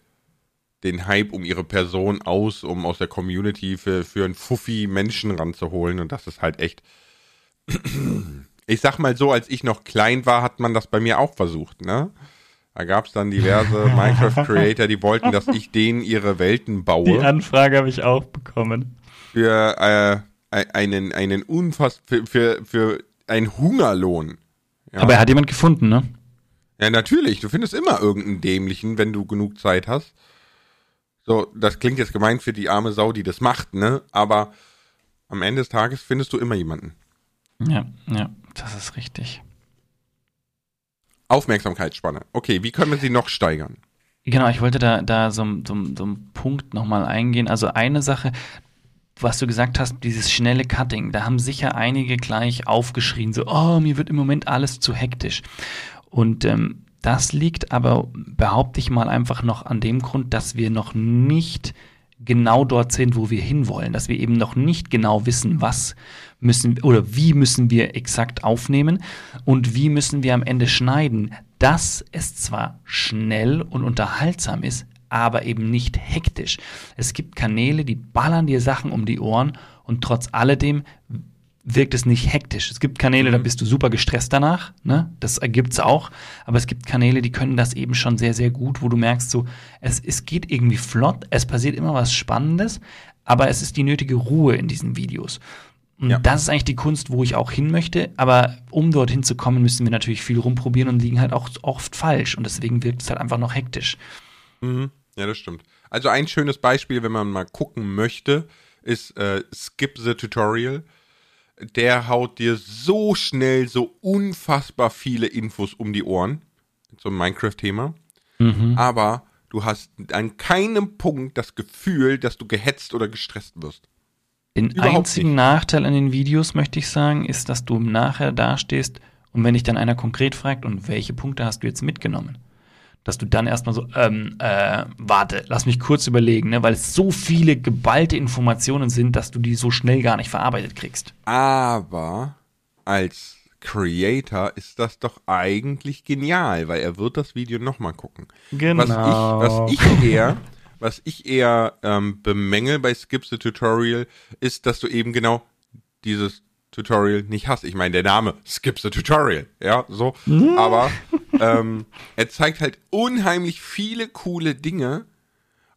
den Hype um ihre Person aus, um aus der Community für, für einen Fuffi Menschen ranzuholen und das ist halt echt. Ich sag mal so, als ich noch klein war, hat man das bei mir auch versucht, ne? Da gab es dann diverse Minecraft-Creator, die wollten, dass ich denen ihre Welten baue. Die Anfrage habe ich auch bekommen. Für äh, einen, einen unfass für, für, für einen Hungerlohn. Ja. Aber er hat jemand gefunden, ne? Ja, natürlich. Du findest immer irgendeinen Dämlichen, wenn du genug Zeit hast. So, das klingt jetzt gemein für die arme Sau, die das macht, ne? Aber am Ende des Tages findest du immer jemanden. Ja, ja, das ist richtig. Aufmerksamkeitsspanne. Okay, wie können wir sie noch steigern? Genau, ich wollte da, da so, so, so einen Punkt nochmal eingehen. Also eine Sache, was du gesagt hast, dieses schnelle Cutting, da haben sicher einige gleich aufgeschrien, so, oh, mir wird im Moment alles zu hektisch. Und ähm, das liegt aber, behaupte ich mal, einfach noch an dem Grund, dass wir noch nicht genau dort sind, wo wir hinwollen, dass wir eben noch nicht genau wissen, was müssen oder wie müssen wir exakt aufnehmen und wie müssen wir am Ende schneiden, dass es zwar schnell und unterhaltsam ist, aber eben nicht hektisch. Es gibt Kanäle, die ballern dir Sachen um die Ohren und trotz alledem wirkt es nicht hektisch. Es gibt Kanäle, da mhm. bist du super gestresst danach, ne? Das ergibt's auch. Aber es gibt Kanäle, die können das eben schon sehr, sehr gut, wo du merkst, so, es, es geht irgendwie flott, es passiert immer was Spannendes, aber es ist die nötige Ruhe in diesen Videos. Und ja. das ist eigentlich die Kunst, wo ich auch hin möchte. Aber um dorthin zu kommen, müssen wir natürlich viel rumprobieren und liegen halt auch oft falsch. Und deswegen wirkt es halt einfach noch hektisch. Mhm. Ja, das stimmt. Also ein schönes Beispiel, wenn man mal gucken möchte, ist äh, Skip the Tutorial der haut dir so schnell so unfassbar viele Infos um die Ohren zum Minecraft-Thema. Mhm. Aber du hast an keinem Punkt das Gefühl, dass du gehetzt oder gestresst wirst. Den Überhaupt einzigen nicht. Nachteil an den Videos, möchte ich sagen, ist, dass du nachher dastehst und wenn dich dann einer konkret fragt, und welche Punkte hast du jetzt mitgenommen? Dass du dann erstmal so, ähm, äh, warte, lass mich kurz überlegen, ne? weil es so viele geballte Informationen sind, dass du die so schnell gar nicht verarbeitet kriegst. Aber als Creator ist das doch eigentlich genial, weil er wird das Video nochmal gucken. Genau. Was ich, was ich eher, was ich eher ähm, bemängel bei Skip the Tutorial, ist, dass du eben genau dieses Tutorial nicht hast. Ich meine, der Name Skip the Tutorial, ja, so. Mhm. Aber ähm, er zeigt halt unheimlich viele coole Dinge.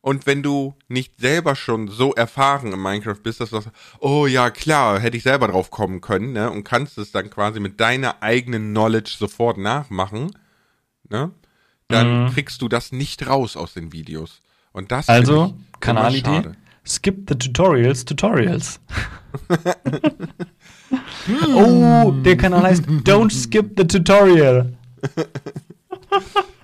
Und wenn du nicht selber schon so erfahren im Minecraft bist, dass du sagst, oh ja, klar, hätte ich selber drauf kommen können, ne? Und kannst es dann quasi mit deiner eigenen Knowledge sofort nachmachen, ne? Dann mhm. kriegst du das nicht raus aus den Videos. Und das Also, Kanalidee, skip the tutorials, Tutorials. oh, der Kanal heißt Don't Skip the Tutorial.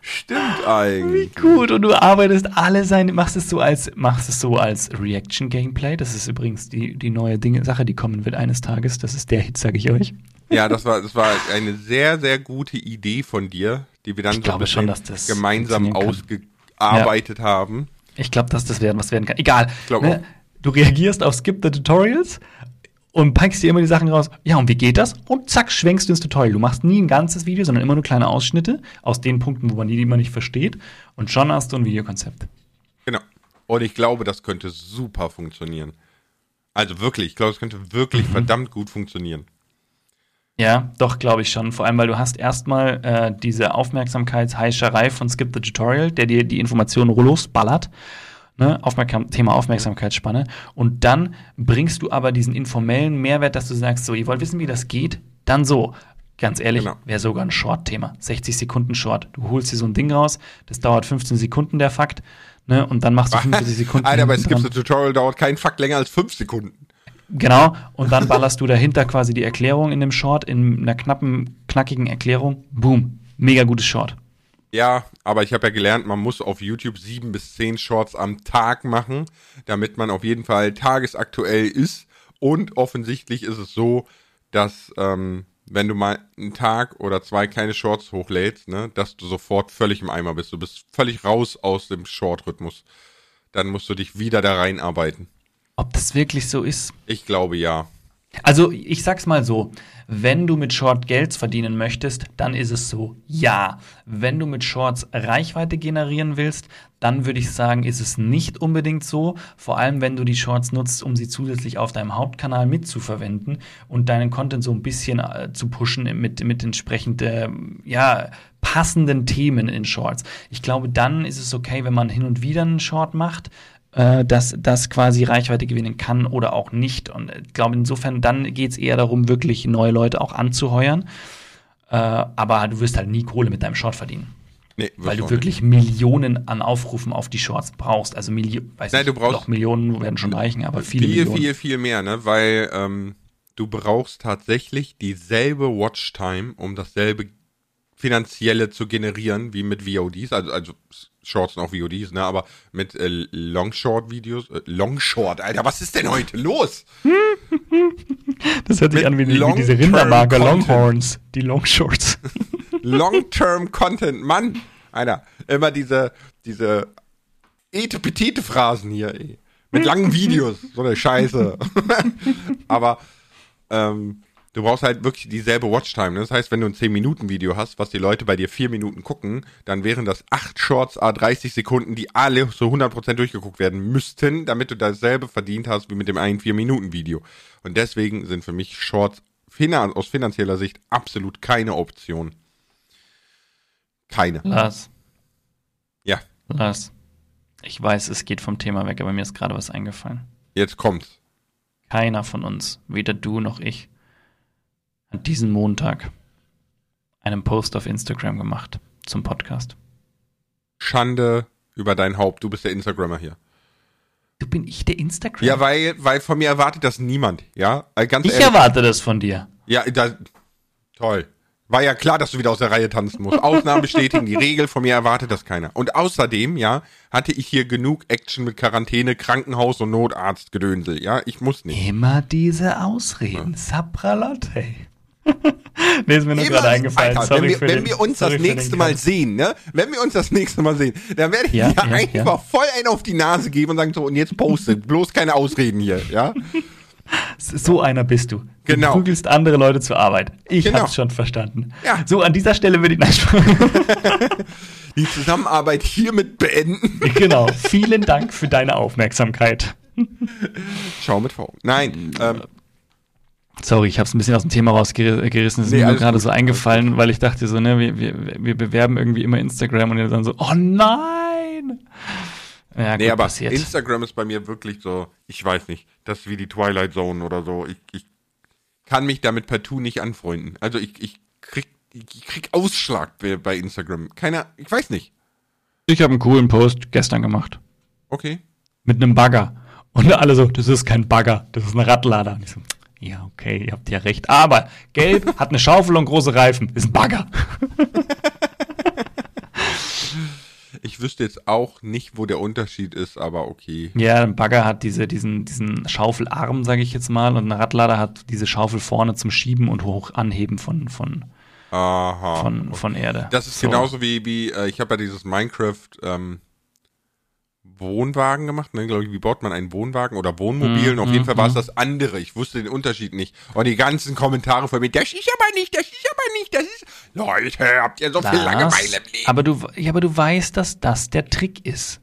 Stimmt eigentlich. Wie gut. Und du arbeitest alle seine, machst es so als, machst es so als Reaction-Gameplay. Das ist übrigens die, die neue Dinge, Sache, die kommen wird eines Tages. Das ist der Hit, sage ich euch. Ja, das war, das war eine sehr, sehr gute Idee von dir, die wir dann so schon, das gemeinsam ausgearbeitet ja. haben. Ich glaube, dass das werden, was werden kann. Egal. Ne? Du reagierst auf Skip the Tutorials und packst dir immer die Sachen raus. Ja, und wie geht das? Und zack, schwenkst du ins Tutorial. Du machst nie ein ganzes Video, sondern immer nur kleine Ausschnitte aus den Punkten, wo man die immer nicht versteht. Und schon hast du ein Videokonzept. Genau. Und ich glaube, das könnte super funktionieren. Also wirklich, ich glaube, es könnte wirklich mhm. verdammt gut funktionieren. Ja, doch, glaube ich schon. Vor allem, weil du hast erstmal äh, diese Aufmerksamkeitsheischerei von Skip the Tutorial, der dir die Informationen losballert ne, Aufmerksam Thema Aufmerksamkeitsspanne. Und dann bringst du aber diesen informellen Mehrwert, dass du sagst, so, ihr wollt wissen, wie das geht? Dann so. Ganz ehrlich, genau. wäre sogar ein Short-Thema. 60 Sekunden Short. Du holst dir so ein Ding raus, das dauert 15 Sekunden, der Fakt, ne, und dann machst du 50 Sekunden. Alter, bei Skips Tutorial dauert kein Fakt länger als 5 Sekunden. Genau, und dann ballerst du dahinter quasi die Erklärung in dem Short, in einer knappen, knackigen Erklärung. Boom. Mega gutes Short. Ja, aber ich habe ja gelernt, man muss auf YouTube sieben bis zehn Shorts am Tag machen, damit man auf jeden Fall tagesaktuell ist. Und offensichtlich ist es so, dass ähm, wenn du mal einen Tag oder zwei kleine Shorts hochlädst, ne, dass du sofort völlig im Eimer bist. Du bist völlig raus aus dem Short-Rhythmus. Dann musst du dich wieder da reinarbeiten. Ob das wirklich so ist? Ich glaube ja. Also, ich sag's mal so. Wenn du mit Short Geld verdienen möchtest, dann ist es so, ja. Wenn du mit Shorts Reichweite generieren willst, dann würde ich sagen, ist es nicht unbedingt so. Vor allem, wenn du die Shorts nutzt, um sie zusätzlich auf deinem Hauptkanal mitzuverwenden und deinen Content so ein bisschen äh, zu pushen mit, mit entsprechend, äh, ja, passenden Themen in Shorts. Ich glaube, dann ist es okay, wenn man hin und wieder einen Short macht, äh, dass das quasi Reichweite gewinnen kann oder auch nicht. Und ich glaube, insofern, dann geht es eher darum, wirklich neue Leute auch anzuheuern. Äh, aber du wirst halt nie Kohle mit deinem Short verdienen. Nee, weil du wirklich nicht. Millionen an Aufrufen auf die Shorts brauchst. Also weiß Nein, du brauchst doch Millionen werden schon reichen, aber viele viel, Millionen. viel, viel mehr, ne? Weil ähm, du brauchst tatsächlich dieselbe Watchtime, um dasselbe finanzielle zu generieren wie mit VODs, also, also Shorts und auch VODs, ne? Aber mit äh, Longshort-Videos, äh, Longshort, Alter, was ist denn heute los? das hört sich Mit an wie, wie diese Rindermarke Longhorns, die Longshorts. Long-Term Content, Mann, Alter, immer diese, diese etepetete Phrasen hier, ey. Mit langen Videos, so eine Scheiße. Aber ähm, du brauchst halt wirklich dieselbe Watchtime. Ne? Das heißt, wenn du ein 10-Minuten-Video hast, was die Leute bei dir 4 Minuten gucken, dann wären das 8 Shorts a 30 Sekunden, die alle so 100% durchgeguckt werden müssten, damit du dasselbe verdient hast wie mit dem einen 4-Minuten-Video. Und deswegen sind für mich Shorts finan aus finanzieller Sicht absolut keine Option. Keine. Lars. Ja. Lars. Ich weiß, es geht vom Thema weg, aber mir ist gerade was eingefallen. Jetzt kommt's. Keiner von uns, weder du noch ich, diesen Montag einen Post auf Instagram gemacht zum Podcast. Schande über dein Haupt. Du bist der Instagrammer hier. Du bin ich der Instagram? Ja, weil, weil von mir erwartet das niemand. Ja, Äh, ganz ich ehrlich. erwarte das von dir. Ja, da, toll. War ja klar, dass du wieder aus der Reihe tanzen musst. Ausnahmen bestätigen die Regel, von mir erwartet das keiner. Und außerdem, ja, hatte ich hier genug Action mit Quarantäne, Krankenhaus und Notarztgedönsel. Ja, ich muss nicht. Immer diese Ausreden. Sapralotte. nee, ist mir nur gerade eingefallen. Alter, sorry wenn wir, wenn den, wir uns das nächste Mal sehen, ne? Wenn wir uns das nächste Mal sehen, dann werde ich Ja, dir ja, einfach ja. voll einen auf die Nase geben und sagen so, und jetzt poste. Bloß keine Ausreden hier, ja? So einer bist du. Genau. Du prügelst andere Leute zur Arbeit. Ich Genau. hab's schon verstanden. Ja. So, an dieser Stelle würde ich. Nein, Die Zusammenarbeit hiermit beenden. genau. Vielen Dank für deine Aufmerksamkeit. Schau mit V. Nein, ähm, Sorry, ich habe es ein bisschen aus dem Thema rausgerissen. Es ist Nee, mir nur alles gerade so eingefallen, weil ich dachte so, ne, wir, wir, wir bewerben irgendwie immer Instagram und ihr dann so, oh nein! Ja, nee, gut, aber passiert. Instagram ist bei mir wirklich so, ich weiß nicht, das ist wie die Twilight Zone oder so. Ich, ich kann mich damit partout nicht anfreunden. Also ich, ich krieg, ich krieg Ausschlag bei, bei Instagram. Keiner, ich weiß nicht. Ich habe einen coolen Post gestern gemacht. Okay. Mit einem Bagger. Und alle so, das ist kein Bagger, das ist ein Radlader. Und ich so, ja, okay, ihr habt ja recht. Aber gelb, hat eine Schaufel und große Reifen, ist ein Bagger. Ich wüsste jetzt auch nicht, wo der Unterschied ist, aber okay. Ja, ein Bagger hat diese, diesen, diesen Schaufelarm, sage ich jetzt mal, und ein Radlader hat diese Schaufel vorne zum Schieben und hoch anheben von, von, Aha. von, von Erde. Das ist So. genauso wie, wie äh, ich habe ja dieses Minecraft ähm, Wohnwagen gemacht, ne, glaube ich, wie baut man einen Wohnwagen oder Wohnmobil? Und auf jeden Fall war es das andere. Ich wusste den Unterschied nicht. Und die ganzen Kommentare von mir, das ist aber nicht, das ist aber nicht, das ist. Leute, habt ihr so viel Das- Langeweile im Leben? Aber du, ja, aber du weißt, dass das der Trick ist.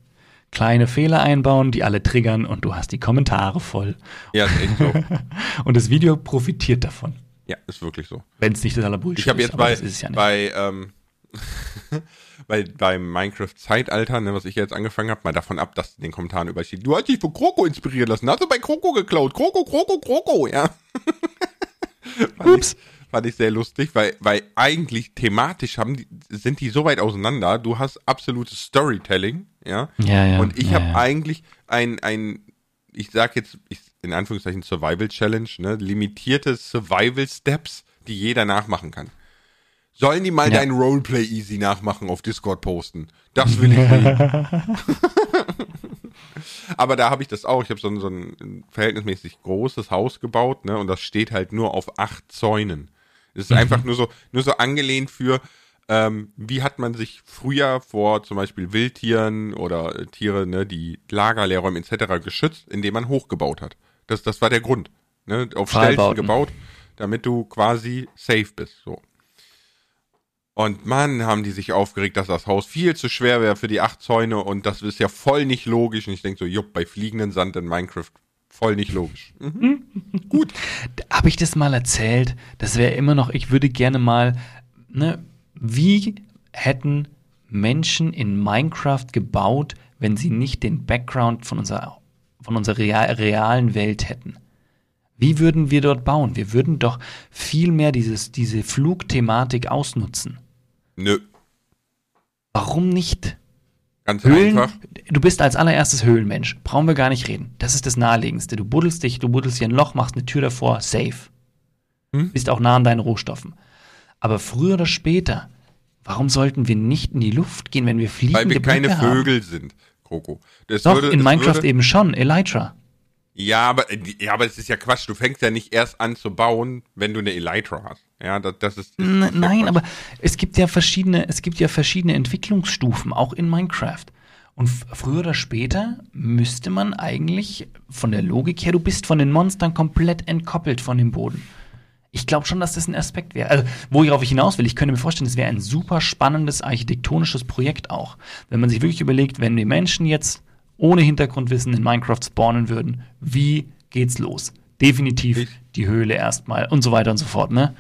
Kleine Fehler einbauen, die alle triggern und du hast die Kommentare voll. Ja, ist echt so. Und das Video profitiert davon. ja, ist wirklich so. Wenn es nicht totaler Bullshit Ich habe ist. jetzt bei, ist es ja bei, ähm, bei, beim Minecraft-Zeitalter, ne, was ich jetzt angefangen habe, mal davon ab, dass in den Kommentaren übersteht, du hast dich von Kroko inspirieren lassen, hast du bei Kroko geklaut, Kroko, Kroko, Kroko, ja. fand, Ups. Ich, fand ich sehr lustig, weil, weil eigentlich thematisch haben die, sind die so weit auseinander, du hast absolutes Storytelling, ja. Ja, ja, Und ich ja, habe ja. eigentlich ein, ein, ich sag jetzt, ich, in Anführungszeichen Survival Challenge, ne, limitierte Survival Steps, die jeder nachmachen kann. Sollen die mal Ja. dein Roleplay easy nachmachen auf Discord posten? Das will ich sehen. Aber da habe ich das auch. Ich habe so, ein- so ein verhältnismäßig großes Haus gebaut, ne? Und das steht halt nur auf acht Zäunen. Es ist einfach nur so, nur so angelehnt für, ähm, wie hat man sich früher vor zum Beispiel Wildtieren oder äh, Tiere, ne, die Lagerlehrräume etc. geschützt, indem man hochgebaut hat. Das, das war der Grund. Ne? Auf Stelzen Pfahlbauten. gebaut, damit du quasi safe bist. So. Und Mann, haben die sich aufgeregt, dass das Haus viel zu schwer wäre für die acht Zäune und das ist ja voll nicht logisch. Und ich denke so, jupp, bei fliegenden Sand in Minecraft voll nicht logisch. Mhm. Gut. Habe ich das mal erzählt? Das wäre immer noch, ich würde gerne mal, ne, wie hätten Menschen in Minecraft gebaut, wenn sie nicht den Background von unserer, von unserer real, realen Welt hätten? Wie würden wir dort bauen? Wir würden doch viel mehr dieses, diese Flugthematik ausnutzen. Nö, Warum nicht? ganz Höhlen, einfach. du bist als allererstes Höhlenmensch. Brauchen wir gar nicht reden. Das ist das Naheliegendste. Du buddelst dich, du buddelst hier ein Loch, machst eine Tür davor, safe. Hm? Bist auch nah an deinen Rohstoffen. Aber früher oder später, warum sollten wir nicht in die Luft gehen, wenn wir fliegende Weil wir keine haben? Vögel sind, Kroko. Das Doch, würde- in Minecraft würde, eben schon, Elytra. Ja, aber ja, aber es ist ja Quatsch. Du fängst ja nicht erst an zu bauen, wenn du eine Elytra hast. Ja, das, das ist. das ist nein, aber es gibt ja verschiedene, es gibt ja verschiedene Entwicklungsstufen, auch in Minecraft. Und früher oder später müsste man eigentlich von der Logik her, du bist von den Monstern komplett entkoppelt von dem Boden. Ich glaube schon, dass das ein Aspekt wäre. Also, worauf ich hinaus will, ich könnte mir vorstellen, es wäre ein super spannendes architektonisches Projekt auch. Wenn man sich wirklich überlegt, wenn die Menschen jetzt ohne Hintergrundwissen in Minecraft spawnen würden, wie geht's los? Definitiv Ich- die Höhle erstmal und so weiter und so fort, ne?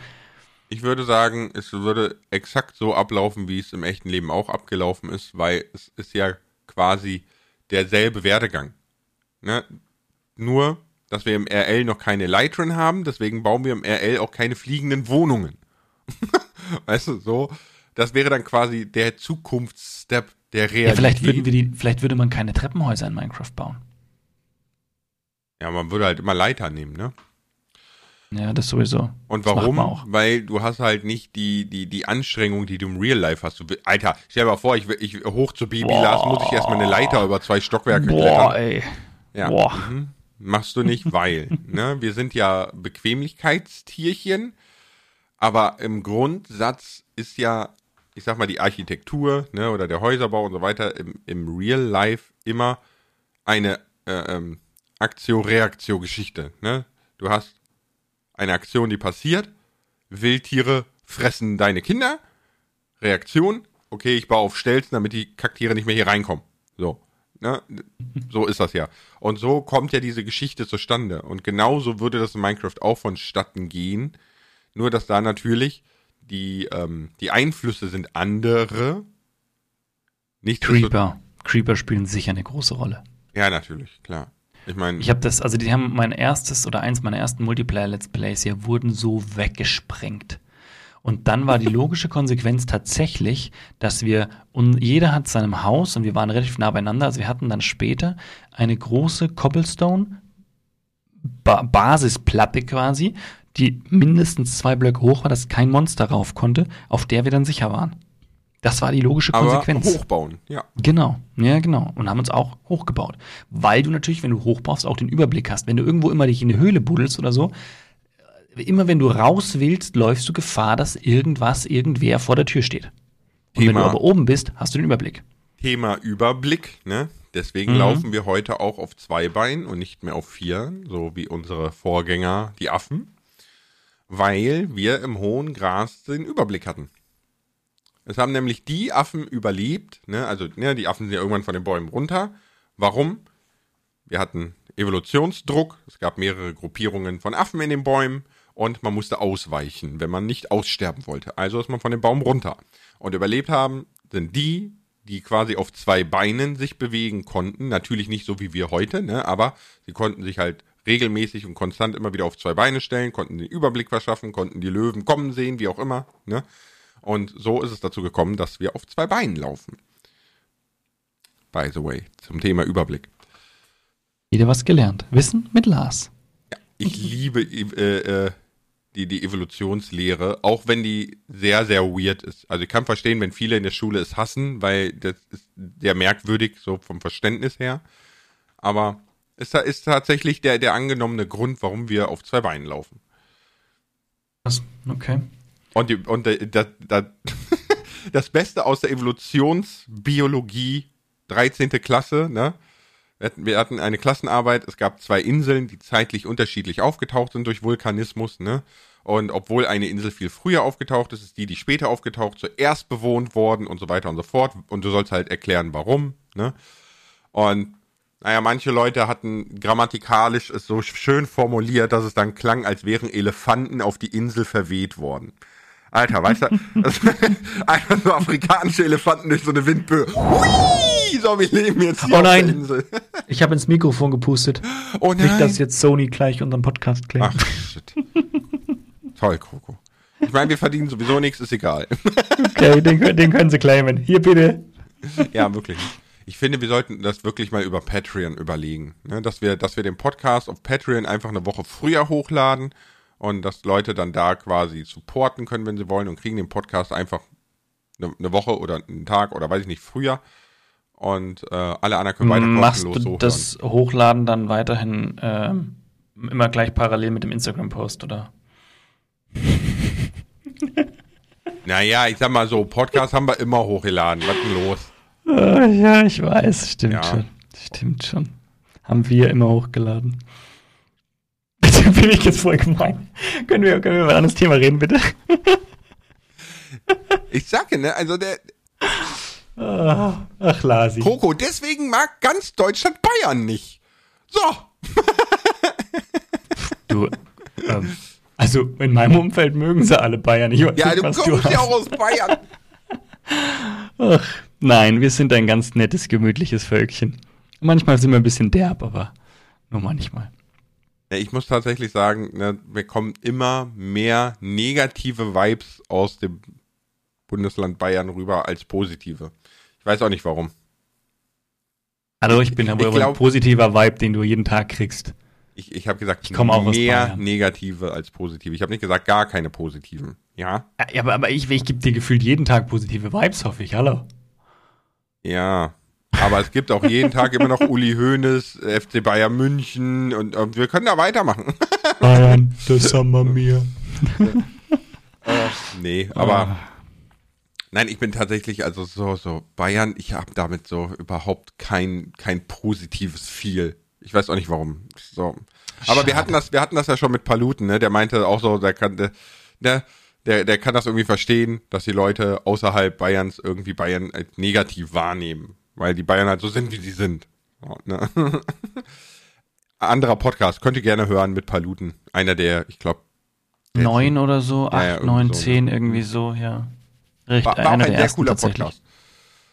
Ich würde sagen, es würde exakt so ablaufen, wie es im echten Leben auch abgelaufen ist, weil es ist ja quasi derselbe Werdegang. Ne? Nur, dass wir im RL noch keine Elytren haben, deswegen bauen wir im RL auch keine fliegenden Wohnungen. weißt du, so, das wäre dann quasi der Zukunftsstep der Realität. Ja, vielleicht würden wir die, vielleicht würde man keine Treppenhäuser in Minecraft bauen. ja, man würde halt immer Leiter nehmen, ne? Ja, das sowieso. Und Das warum? Weil du hast halt nicht die, die, die Anstrengung, die du im Real Life hast. Du, Alter, stell dir mal vor, ich, will- ich hoch zu Baby Boah. Lars muss ich erstmal eine Leiter über zwei Stockwerke Boah, klettern. ey. Ja. Boah. Mhm. Machst du nicht, weil. ne? Wir sind ja Bequemlichkeitstierchen, aber im Grundsatz ist ja, ich sag mal, die Architektur ne, oder der Häuserbau und so weiter im, im Real Life immer eine äh, ähm, Aktio-Reaktio-Geschichte. Ne? Du hast eine Aktion, die passiert, Wildtiere fressen deine Kinder, Reaktion, okay, ich baue auf Stelzen, damit die Kaktiere nicht mehr hier reinkommen. So. Ne? So ist das ja. Und so kommt ja diese Geschichte zustande. Und genauso würde das in Minecraft auch vonstatten gehen. Nur, dass da natürlich die, ähm, die Einflüsse sind andere. Nicht Creeper. Creeper spielen sicher eine große Rolle. Ja, natürlich, klar. Ich meine, Ich habe das, also die haben mein erstes oder eins meiner ersten Multiplayer-Let's Plays hier wurden so weggesprengt. Und dann war die logische Konsequenz tatsächlich, dass wir, und jeder hat seinem Haus und wir waren relativ nah beieinander, also wir hatten dann später eine große Cobblestone ba Basisplatte quasi, die mindestens zwei Blöcke hoch war, dass kein Monster rauf konnte, auf der wir dann sicher waren. Das war die logische aber Konsequenz. hochbauen, ja. Genau, ja, genau. Und haben uns auch hochgebaut. Weil du natürlich, wenn du hochbaust, auch den Überblick hast. Wenn du irgendwo immer dich in eine Höhle buddelst oder so, immer wenn du raus willst, läufst du Gefahr, dass irgendwas, irgendwer vor der Tür steht. Und wenn Thema- du aber oben bist, hast du den Überblick. Thema Überblick, ne? Deswegen Mhm. laufen wir heute auch auf zwei Beinen und nicht mehr auf vier, so wie unsere Vorgänger, die Affen, weil wir im hohen Gras den Überblick hatten. Es haben nämlich die Affen überlebt, ne? Also, ne, die Affen sind ja irgendwann von den Bäumen runter. Warum? Wir hatten Evolutionsdruck, es gab mehrere Gruppierungen von Affen in den Bäumen und man musste ausweichen, wenn man nicht aussterben wollte. Also ist man von dem Baum runter. Und überlebt haben sind die, die quasi auf zwei Beinen sich bewegen konnten. Natürlich nicht so wie wir heute, ne? aber sie konnten sich halt regelmäßig und konstant immer wieder auf zwei Beine stellen, konnten den Überblick verschaffen, konnten die Löwen kommen sehen, wie auch immer. Ne? Und so ist es dazu gekommen, dass wir auf zwei Beinen laufen. By the way, zum Thema Überblick. Wieder was gelernt. Wissen mit Lars. Ich liebe äh, äh, die, die Evolutionslehre, auch wenn die sehr, sehr weird ist. Also ich kann verstehen, wenn viele in der Schule es hassen, weil das ist sehr merkwürdig, so vom Verständnis her. Aber es ist tatsächlich der, der angenommene Grund, warum wir auf zwei Beinen laufen. Was? Okay. Und, die, und da, da, da das Beste aus der Evolutionsbiologie, 13. Klasse, ne? Wir hatten, wir hatten eine Klassenarbeit, es gab zwei Inseln, die zeitlich unterschiedlich aufgetaucht sind durch Vulkanismus, ne? Und obwohl eine Insel viel früher aufgetaucht ist, ist die, die später aufgetaucht, zuerst bewohnt worden und so weiter und so fort. Und du sollst halt erklären, warum, ne? Und naja, manche Leute hatten grammatikalisch es so schön formuliert, dass es dann klang, als wären Elefanten auf die Insel verweht worden. Alter, weißt du, einfach so afrikanische Elefanten durch so eine Windböe. Hui! So, wir leben jetzt hier Oh auf nein. der Insel. Ich habe ins Mikrofon gepustet. Oh nein. Nicht, dass jetzt Sony gleich unseren Podcast klingt. Ach, shit. Toll, Kroko. Ich meine, wir verdienen sowieso nichts, ist egal. Okay, den, können- den können sie claimen. Hier bitte. ja, wirklich. Ich finde, wir sollten das wirklich mal über Patreon überlegen. Ne? Dass, wir, dass wir den Podcast auf Patreon einfach eine Woche früher hochladen und dass Leute dann da quasi supporten können, wenn sie wollen und kriegen den Podcast einfach eine, eine Woche oder einen Tag oder weiß ich nicht, früher. Und äh, alle anderen können weiter Machst kostenlos du das Hochladen dann weiterhin ähm, immer gleich parallel mit dem Instagram-Post, oder? Naja, ich sag mal so, Podcast haben wir immer hochgeladen. Was denn los? Ah, ja, ich weiß. Stimmt Ja. schon. Stimmt schon. Haben wir immer hochgeladen. Bitte bin ich jetzt voll gemein. Können wir, können wir über ein anderes Thema reden, bitte? Ich sage, ne, also der Ah, Ach, Lasi. Kroko, deswegen mag ganz Deutschland Bayern nicht. So. Du, ähm, also in meinem Umfeld mögen sie alle Bayern. Ich weiß Ja, nicht, du was kommst hast. ja auch aus Bayern. Ach, nein, wir sind ein ganz nettes, gemütliches Völkchen. Manchmal sind wir ein bisschen derb, aber nur manchmal. Ja, ich muss tatsächlich sagen, ne, wir kommen immer mehr negative Vibes aus dem Bundesland Bayern rüber als positive. Ich weiß auch nicht warum. Hallo, ich bin aber Ich ein glaub- positiver Vibe, den du jeden Tag kriegst. Ich, ich habe gesagt, Ich komme auch mehr negative als positive. Ich habe nicht gesagt, gar keine positiven. Ja, Ja, aber, aber ich, ich gebe dir gefühlt jeden Tag positive Vibes, hoffe ich. Hallo. Ja. Aber es gibt auch jeden Tag immer noch Uli Hoeneß, FC Bayern München und, und wir können da weitermachen. Bayern, das haben wir mir. nee, aber Ah. Nein, ich bin tatsächlich, also so, so Bayern, ich habe damit so überhaupt kein, kein positives Feel. Ich weiß auch nicht warum. So. Aber wir Schade. hatten das, wir hatten das ja schon mit Paluten, ne? Der meinte auch so, der kann, der, der, der, der kann das irgendwie verstehen, dass die Leute außerhalb Bayerns irgendwie Bayern als negativ wahrnehmen. Weil die Bayern halt so sind, wie sie sind. Ne? Anderer Podcast, könnt ihr gerne hören mit Paluten. Einer der, ich glaube, Neun oder so, Ja, ja, acht, neun, irgendwie so. zehn, irgendwie so, ja. Richtig, war, war einer ein der sehr cooler tatsächlich. Podcast.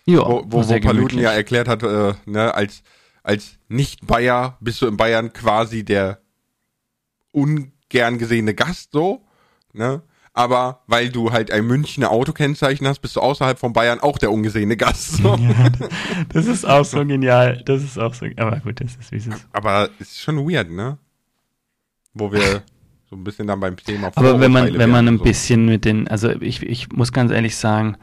Ja, wo, wo, wo Paluten ja erklärt hat, äh, ne, als, als Nicht-Bayer bist du in Bayern quasi der ungern gesehene Gast so, ne? Aber weil du halt ein Münchner Autokennzeichen hast, bist du außerhalb von Bayern auch der ungesehene Gast. So. Ja, das ist auch so genial. Das ist auch so. Aber gut, das ist wie es ist. Aber ist schon weird, ne? Wo wir so ein bisschen dann beim Thema Aber wenn man, wenn man ein so. bisschen mit den, also ich, ich muss ganz ehrlich sagen,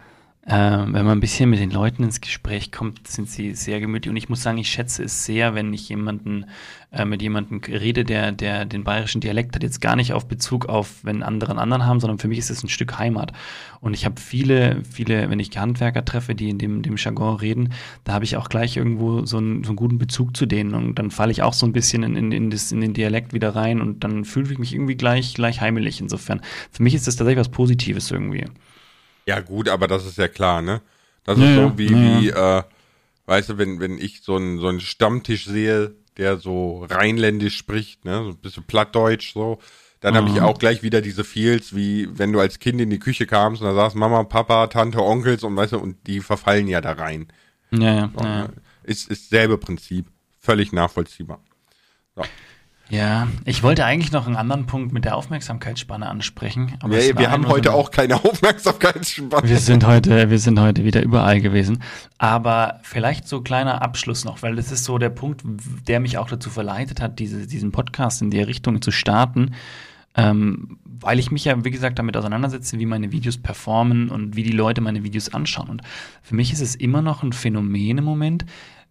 äh, wenn man ein bisschen mit den Leuten ins Gespräch kommt, sind sie sehr gemütlich. Und ich muss sagen, ich schätze es sehr, wenn ich jemanden äh, mit jemandem rede, der, der den bayerischen Dialekt hat, jetzt gar nicht auf Bezug auf, wenn andere einen anderen haben, sondern für mich ist es ein Stück Heimat. Und ich habe viele, viele, wenn ich Handwerker treffe, die in dem, dem Jargon reden, da habe ich auch gleich irgendwo so einen, so einen guten Bezug zu denen. Und dann falle ich auch so ein bisschen in, in, in, das, in den Dialekt wieder rein und dann fühle ich mich irgendwie gleich, gleich heimelig. Insofern, für mich ist das tatsächlich was Positives irgendwie. Ja, gut, aber das ist ja klar, ne? Das Ja, ist so wie, ja, wie äh, weißt du, wenn, wenn ich so einen so einen Stammtisch sehe, der so rheinländisch spricht, ne, so ein bisschen plattdeutsch, so, dann habe ich Mhm. auch gleich wieder diese Feels, wie wenn du als Kind in die Küche kamst und da saß Mama, Papa, Tante, Onkels und weißt du, und die verfallen ja da rein. Ja, ja, So, ja. ne? Ist, ist selbe Prinzip. Völlig nachvollziehbar. Ja, ich wollte eigentlich noch einen anderen Punkt mit der Aufmerksamkeitsspanne ansprechen. Aber es Wir, haben so heute eine- auch keine Aufmerksamkeitsspanne. Wir sind heute, wir sind heute wieder überall gewesen. Aber vielleicht so kleiner Abschluss noch, weil das ist so der Punkt, der mich auch dazu verleitet hat, diese, diesen Podcast in der Richtung zu starten. Ähm, weil ich mich ja, wie gesagt, damit auseinandersetze, wie meine Videos performen und wie die Leute meine Videos anschauen. Und für mich ist es immer noch ein Phänomen im Moment,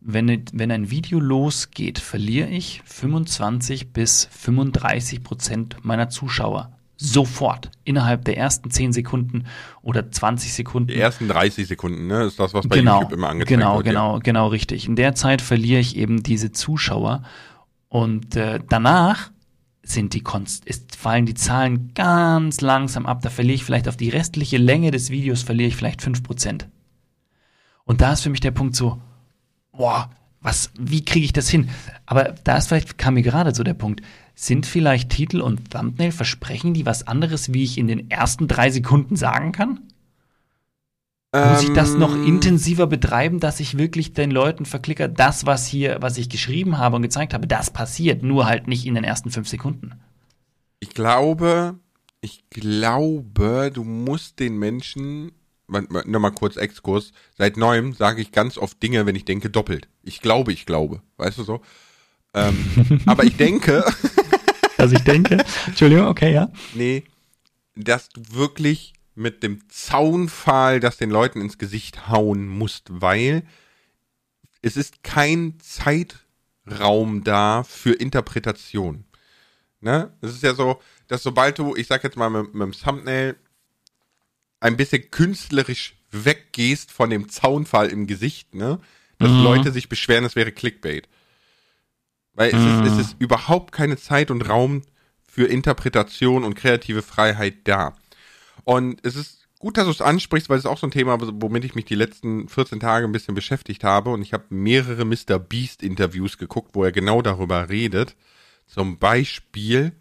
wenn, wenn ein Video losgeht, verliere ich 25 bis 35 Prozent meiner Zuschauer Sofort. Innerhalb der ersten 10 Sekunden oder 20 Sekunden. Die ersten 30 Sekunden, ne? Ist das, was bei genau, YouTube immer angezeigt genau, wird. Genau, genau, genau, richtig. In der Zeit verliere ich eben diese Zuschauer und äh, danach sind die Konst ist, fallen die Zahlen ganz langsam ab. Da verliere ich vielleicht auf die restliche Länge des Videos verliere ich vielleicht 5%. Und da ist für mich der Punkt so, boah, was, wie kriege ich das hin? Aber da ist vielleicht, kam mir gerade so der Punkt, sind vielleicht Titel und Thumbnail, versprechen die was anderes, wie ich in den ersten drei Sekunden sagen kann? Muss ich das noch Ähm, intensiver betreiben, dass ich wirklich den Leuten verklicke, das, was hier, was ich geschrieben habe und gezeigt habe, das passiert, nur halt nicht in den ersten fünf Sekunden. Ich glaube, ich glaube, du musst den Menschen, nochmal kurz Exkurs, seit neuem sage ich ganz oft Dinge, wenn ich denke, doppelt. Ich glaube, ich glaube, weißt du so? Ähm, aber ich denke, Also ich denke, Entschuldigung, okay, ja. nee, dass du wirklich mit dem Zaunpfahl das den Leuten ins Gesicht hauen musst, weil es ist kein Zeitraum da für Interpretation. Ne? Es ist ja so, dass sobald du, ich sag jetzt mal mit, mit dem Thumbnail ein bisschen künstlerisch weggehst von dem Zaunpfahl im Gesicht, ne, dass Mhm. Leute sich beschweren, es wäre Clickbait. Weil es, ist, es ist überhaupt keine Zeit und Raum für Interpretation und kreative Freiheit da. Und es ist gut, dass du es ansprichst, weil es ist auch so ein Thema, womit ich mich die letzten 14 Tage ein bisschen beschäftigt habe. Und ich habe mehrere Mr. Beast Interviews geguckt, wo er genau darüber redet. Zum Beispiel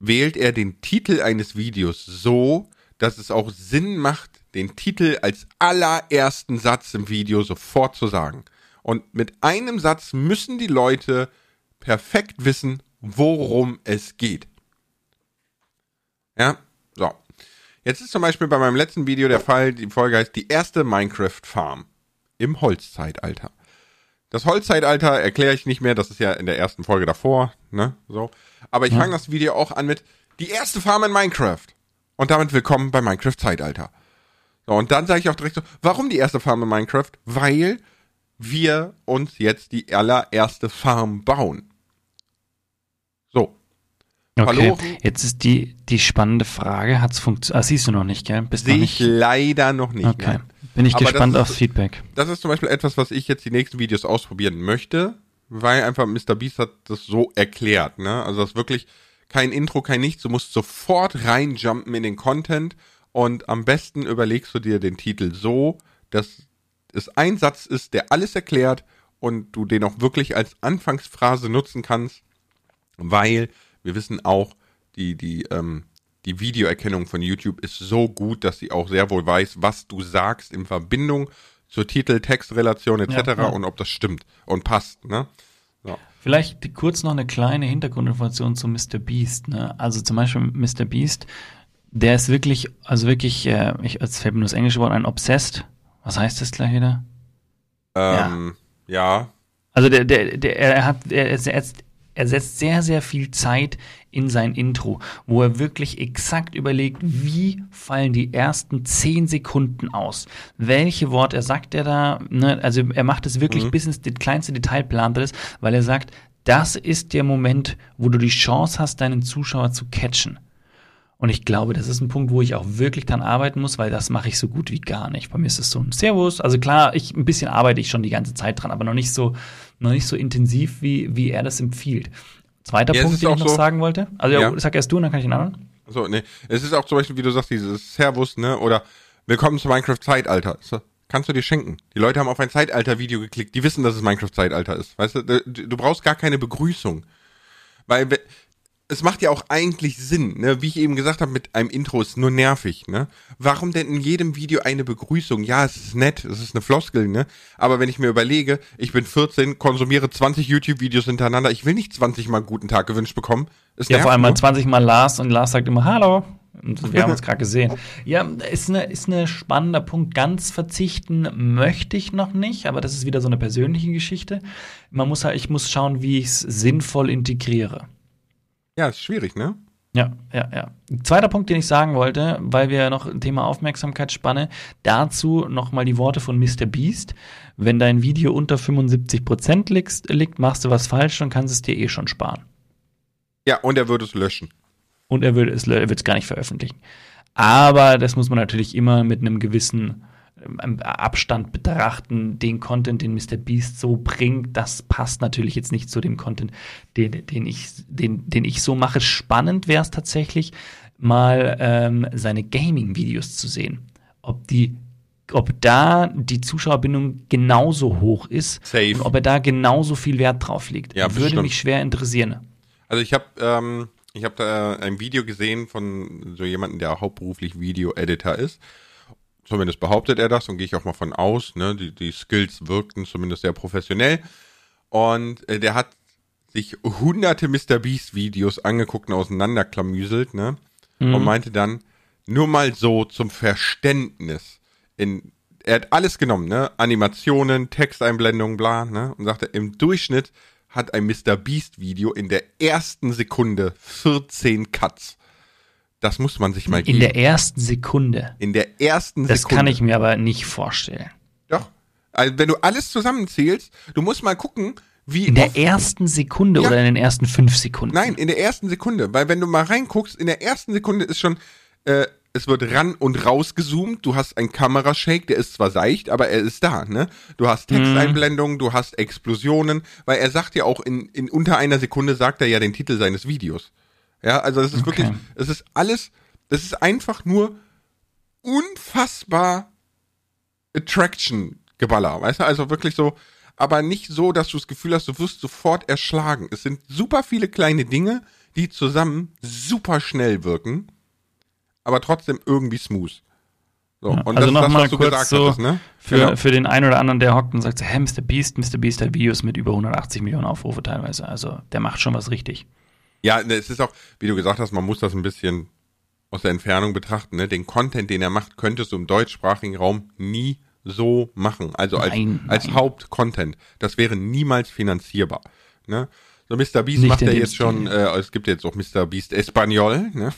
wählt er den Titel eines Videos so, dass es auch Sinn macht, den Titel als allerersten Satz im Video sofort zu sagen. Und mit einem Satz müssen die Leute perfekt wissen, worum es geht. Ja, so. Jetzt ist zum Beispiel bei meinem letzten Video der Fall, die Folge heißt die erste Minecraft-Farm im Holzzeitalter. Das Holzzeitalter erkläre ich nicht mehr, das ist ja in der ersten Folge davor, ne, so. Aber ich fange das Video auch an mit die erste Farm in Minecraft. Und damit willkommen bei Minecraft Zeitalter. So, und dann sage ich auch direkt so, warum die erste Farm in Minecraft? Weil wir uns jetzt die allererste Farm bauen. So. Okay, Verloren. jetzt ist die, die spannende Frage, hat's funktioniert? Ah, siehst du noch nicht, gell? Bist Sehe ich leider noch nicht. Okay, nein. bin ich Aber gespannt aufs Feedback. Das ist zum Beispiel etwas, was ich jetzt die nächsten Videos ausprobieren möchte, weil einfach Mr. Beast hat das so erklärt, ne? Also das ist wirklich kein Intro, kein nichts. Du musst sofort reinjumpen in den Content und am besten überlegst du dir den Titel so, dass es ein Satz ist, der alles erklärt und du den auch wirklich als Anfangsphrase nutzen kannst, weil wir wissen auch, die, die, ähm, die Videoerkennung von YouTube ist so gut, dass sie auch sehr wohl weiß, was du sagst in Verbindung zur Titel-Text-Relation etc. Ja, ja. und ob das stimmt und passt. Ne? Vielleicht kurz noch eine kleine Hintergrundinformation zu Mr. Beast. Ne? Also zum Beispiel Mr. Beast, der ist wirklich, also wirklich, äh, ich, als fällt mir nur das englische Wort ein, obsessed. Was heißt das gleich wieder? Ähm, ja. Also der, der, der, er hat, er setzt, er setzt sehr, sehr viel Zeit in sein Intro, wo er wirklich exakt überlegt, wie fallen die ersten zehn Sekunden aus? Welche Worte er sagt er da? Ne? Also er macht es wirklich bis ins kleinste Detail plant er das, weil er sagt, das ist der Moment, wo du die Chance hast, deinen Zuschauer zu catchen. Und ich glaube, das ist ein Punkt, wo ich auch wirklich dran arbeiten muss, weil das mache ich so gut wie gar nicht. Bei mir ist es so ein Servus. Also klar, ich ein bisschen arbeite ich schon die ganze Zeit dran, aber noch nicht so, noch nicht so intensiv, wie, wie er das empfiehlt. Zweiter Ja, Punkt, den ich auch noch so- sagen wollte. Also ja. Sag erst du und dann kann ich den anderen. So, ne. Es ist auch zum Beispiel, wie du sagst, dieses Servus, ne? Oder Willkommen zu Minecraft Zeitalter. So, kannst du dir schenken. Die Leute haben auf ein Zeitalter-Video geklickt, die wissen, dass es Minecraft Zeitalter ist. Weißt du, du, brauchst gar keine Begrüßung. Weil we- es macht ja auch eigentlich Sinn, ne? Wie ich eben gesagt habe, mit einem Intro ist nur nervig, ne? Warum denn in jedem Video eine Begrüßung? Ja, es ist nett, es ist eine Floskel, ne? Aber wenn ich mir überlege, ich bin 14, konsumiere 20 YouTube-Videos hintereinander, ich will nicht 20 mal guten Tag gewünscht bekommen. Es Ja, nervt vor allem mal nur. 20 Mal Lars und Lars sagt immer Hallo. Und wir haben uns gerade gesehen. Ja, ist eine ist eine spannender Punkt. Ganz verzichten möchte ich noch nicht, aber das ist wieder so eine persönliche Geschichte. Man muss halt, ich muss schauen, wie ich es sinnvoll integriere. Ja, ist schwierig, ne? Ja, ja, ja. Zweiter Punkt, den ich sagen wollte, weil wir noch ein Thema Aufmerksamkeitsspanne, dazu nochmal die Worte von Mr. Beast. Wenn dein Video unter 75% liegt, liegt, machst du was falsch und kannst es dir eh schon sparen. Ja, und er würde es löschen. und er würde es er wird es gar nicht veröffentlichen. Aber das muss man natürlich immer mit einem gewissen Abstand betrachten. Den Content, den Mr. Beast so bringt, das passt natürlich jetzt nicht zu dem Content, den, den, ich, den, den ich so mache. Spannend wäre es tatsächlich, mal ähm, seine Gaming-Videos zu sehen. Ob die ob da die Zuschauerbindung genauso hoch ist Safe. und ob er da genauso viel Wert drauf legt. Ja, Würde bestimmt. mich schwer interessieren. Also ich habe ähm, ich habe da ein Video gesehen von so jemandem, der hauptberuflich Video-Editor ist. Zumindest behauptet er das und gehe ich auch mal von aus. Ne? Die, die Skills wirkten zumindest sehr professionell. Und äh, der hat sich hunderte Mr. Beast Videos angeguckt und auseinanderklamüselt, ne? Und meinte dann, nur mal so zum Verständnis. In, er hat alles genommen, ne? Animationen, Texteinblendungen, bla, ne? Und sagte, im Durchschnitt hat ein Mr. Beast Video in der ersten Sekunde 14 Cuts. Das muss man sich mal In geben. der ersten Sekunde. in der ersten Das Sekunde. kann ich mir aber nicht vorstellen. Doch. Also wenn du alles zusammenzählst, du musst mal gucken, wie In der ersten Sekunde Ja. oder in den ersten fünf Sekunden? Nein, in der ersten Sekunde. Weil wenn du mal reinguckst, in der ersten Sekunde ist schon, äh, es wird ran und raus gezoomt, du hast einen Kamerashake, der ist zwar seicht, aber er ist da, ne? Du hast Texteinblendungen, du hast Explosionen, weil er sagt ja auch in, in unter einer Sekunde sagt er ja den Titel seines Videos. Ja, also es ist Okay. wirklich, es ist alles, es ist einfach nur unfassbar Attraction-Geballer, weißt du? Also wirklich so, aber nicht so, dass du das Gefühl hast, du wirst sofort erschlagen. Es sind super viele kleine Dinge, die zusammen super schnell wirken, aber trotzdem irgendwie smooth. So, und also nochmal kurz gesagt so hattest, ne? für, Genau. für den einen oder anderen, der hockt und sagt, hä, Mr. Beast, Mr. Beast hat Videos mit über 180 Millionen Aufrufe teilweise. Also der macht schon was richtig. Ja, ne, es ist auch, wie du gesagt hast, man muss das ein bisschen aus der Entfernung betrachten. Ne? Den Content, den er macht, könntest du im deutschsprachigen Raum nie so machen. Also als, Nein, als nein. Hauptcontent. Das wäre niemals finanzierbar. Ne? So Mr. Beast Nicht macht dem jetzt schon, äh, es gibt jetzt auch Mr. Beast Espanol. Ne?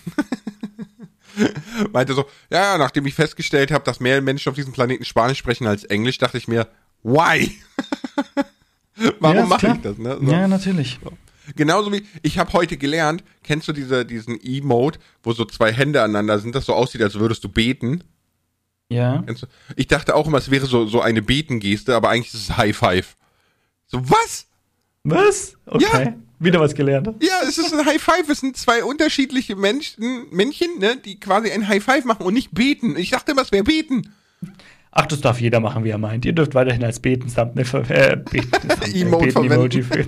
Meinte so, ja, nachdem ich festgestellt habe, dass mehr Menschen auf diesem Planeten Spanisch sprechen als Englisch, dachte ich mir, why? Warum Ja, mache ich das? Ne? So. Ja, natürlich. Genauso wie, ich habe heute gelernt, kennst du diese, diesen Emote, wo so zwei Hände aneinander sind, das so aussieht, als würdest du beten? Ja. Ich dachte auch immer, es wäre so, so eine Betengeste, aber eigentlich ist es High Five. So, was? Was? Okay. Ja. Wieder was gelernt. Ja, es ist ein High Five, es sind zwei unterschiedliche Menschen, Männchen, ne, die quasi ein High Five machen und nicht beten. Ich dachte immer, es wäre beten. Ach, das darf jeder machen, wie er meint. Ihr dürft weiterhin als beten Thumbnail ver äh, beten, Emote beten Emoji.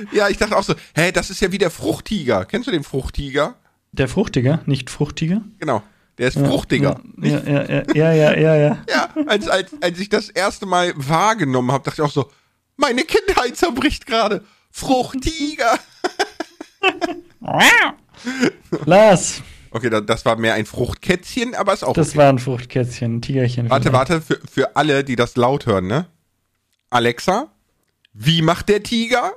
Ja, ich dachte auch so, hä, das ist ja wie der Fruchttiger. Kennst du den Fruchttiger? Der Fruchtiger, nicht Fruchtiger? Genau. Der ist fruchtiger. Ja, ja, ja, ja, ja, ja, ja. Ja, als, als, als ich das erste Mal wahrgenommen habe, dachte ich auch so, meine Kindheit zerbricht gerade. Fruchtiger. Lars, Okay, da, das war mehr ein Fruchtkätzchen, aber ist auch das okay. war ein Fruchtkätzchen, ein Tigerchen. Warte, vielleicht. warte, für, für alle, die das laut hören, ne? Alexa, wie macht der Tiger?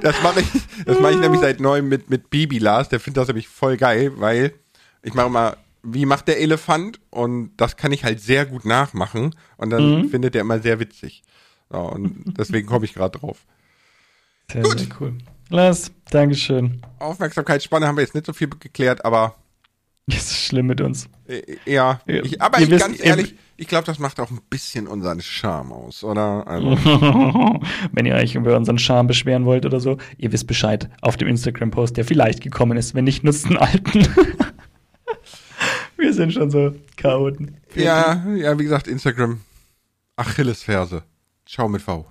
das mache ich, das mache ich nämlich seit neuem mit, mit Baby Lars, der findet das nämlich voll geil, weil ich mache mal, wie macht der Elefant? Und das kann ich halt sehr gut nachmachen und dann findet er immer sehr witzig. So, und deswegen komme ich gerade drauf. Sehr, Gut. sehr cool. Lars, Dankeschön. Aufmerksamkeitsspanne haben wir jetzt nicht so viel geklärt, aber Das ist schlimm mit uns. Äh, Ja, ich, aber ich, wisst, ganz ehrlich, ich glaube, das macht auch ein bisschen unseren Charme aus, oder? Also, Wenn ihr euch über unseren Charme beschweren wollt oder so, ihr wisst Bescheid auf dem Instagram-Post, der vielleicht gekommen ist. Wenn nicht, nutzt einen alten. Wir sind schon so Chaoten. ja, ja, wie gesagt, Instagram, Achillesferse. Schau mit V.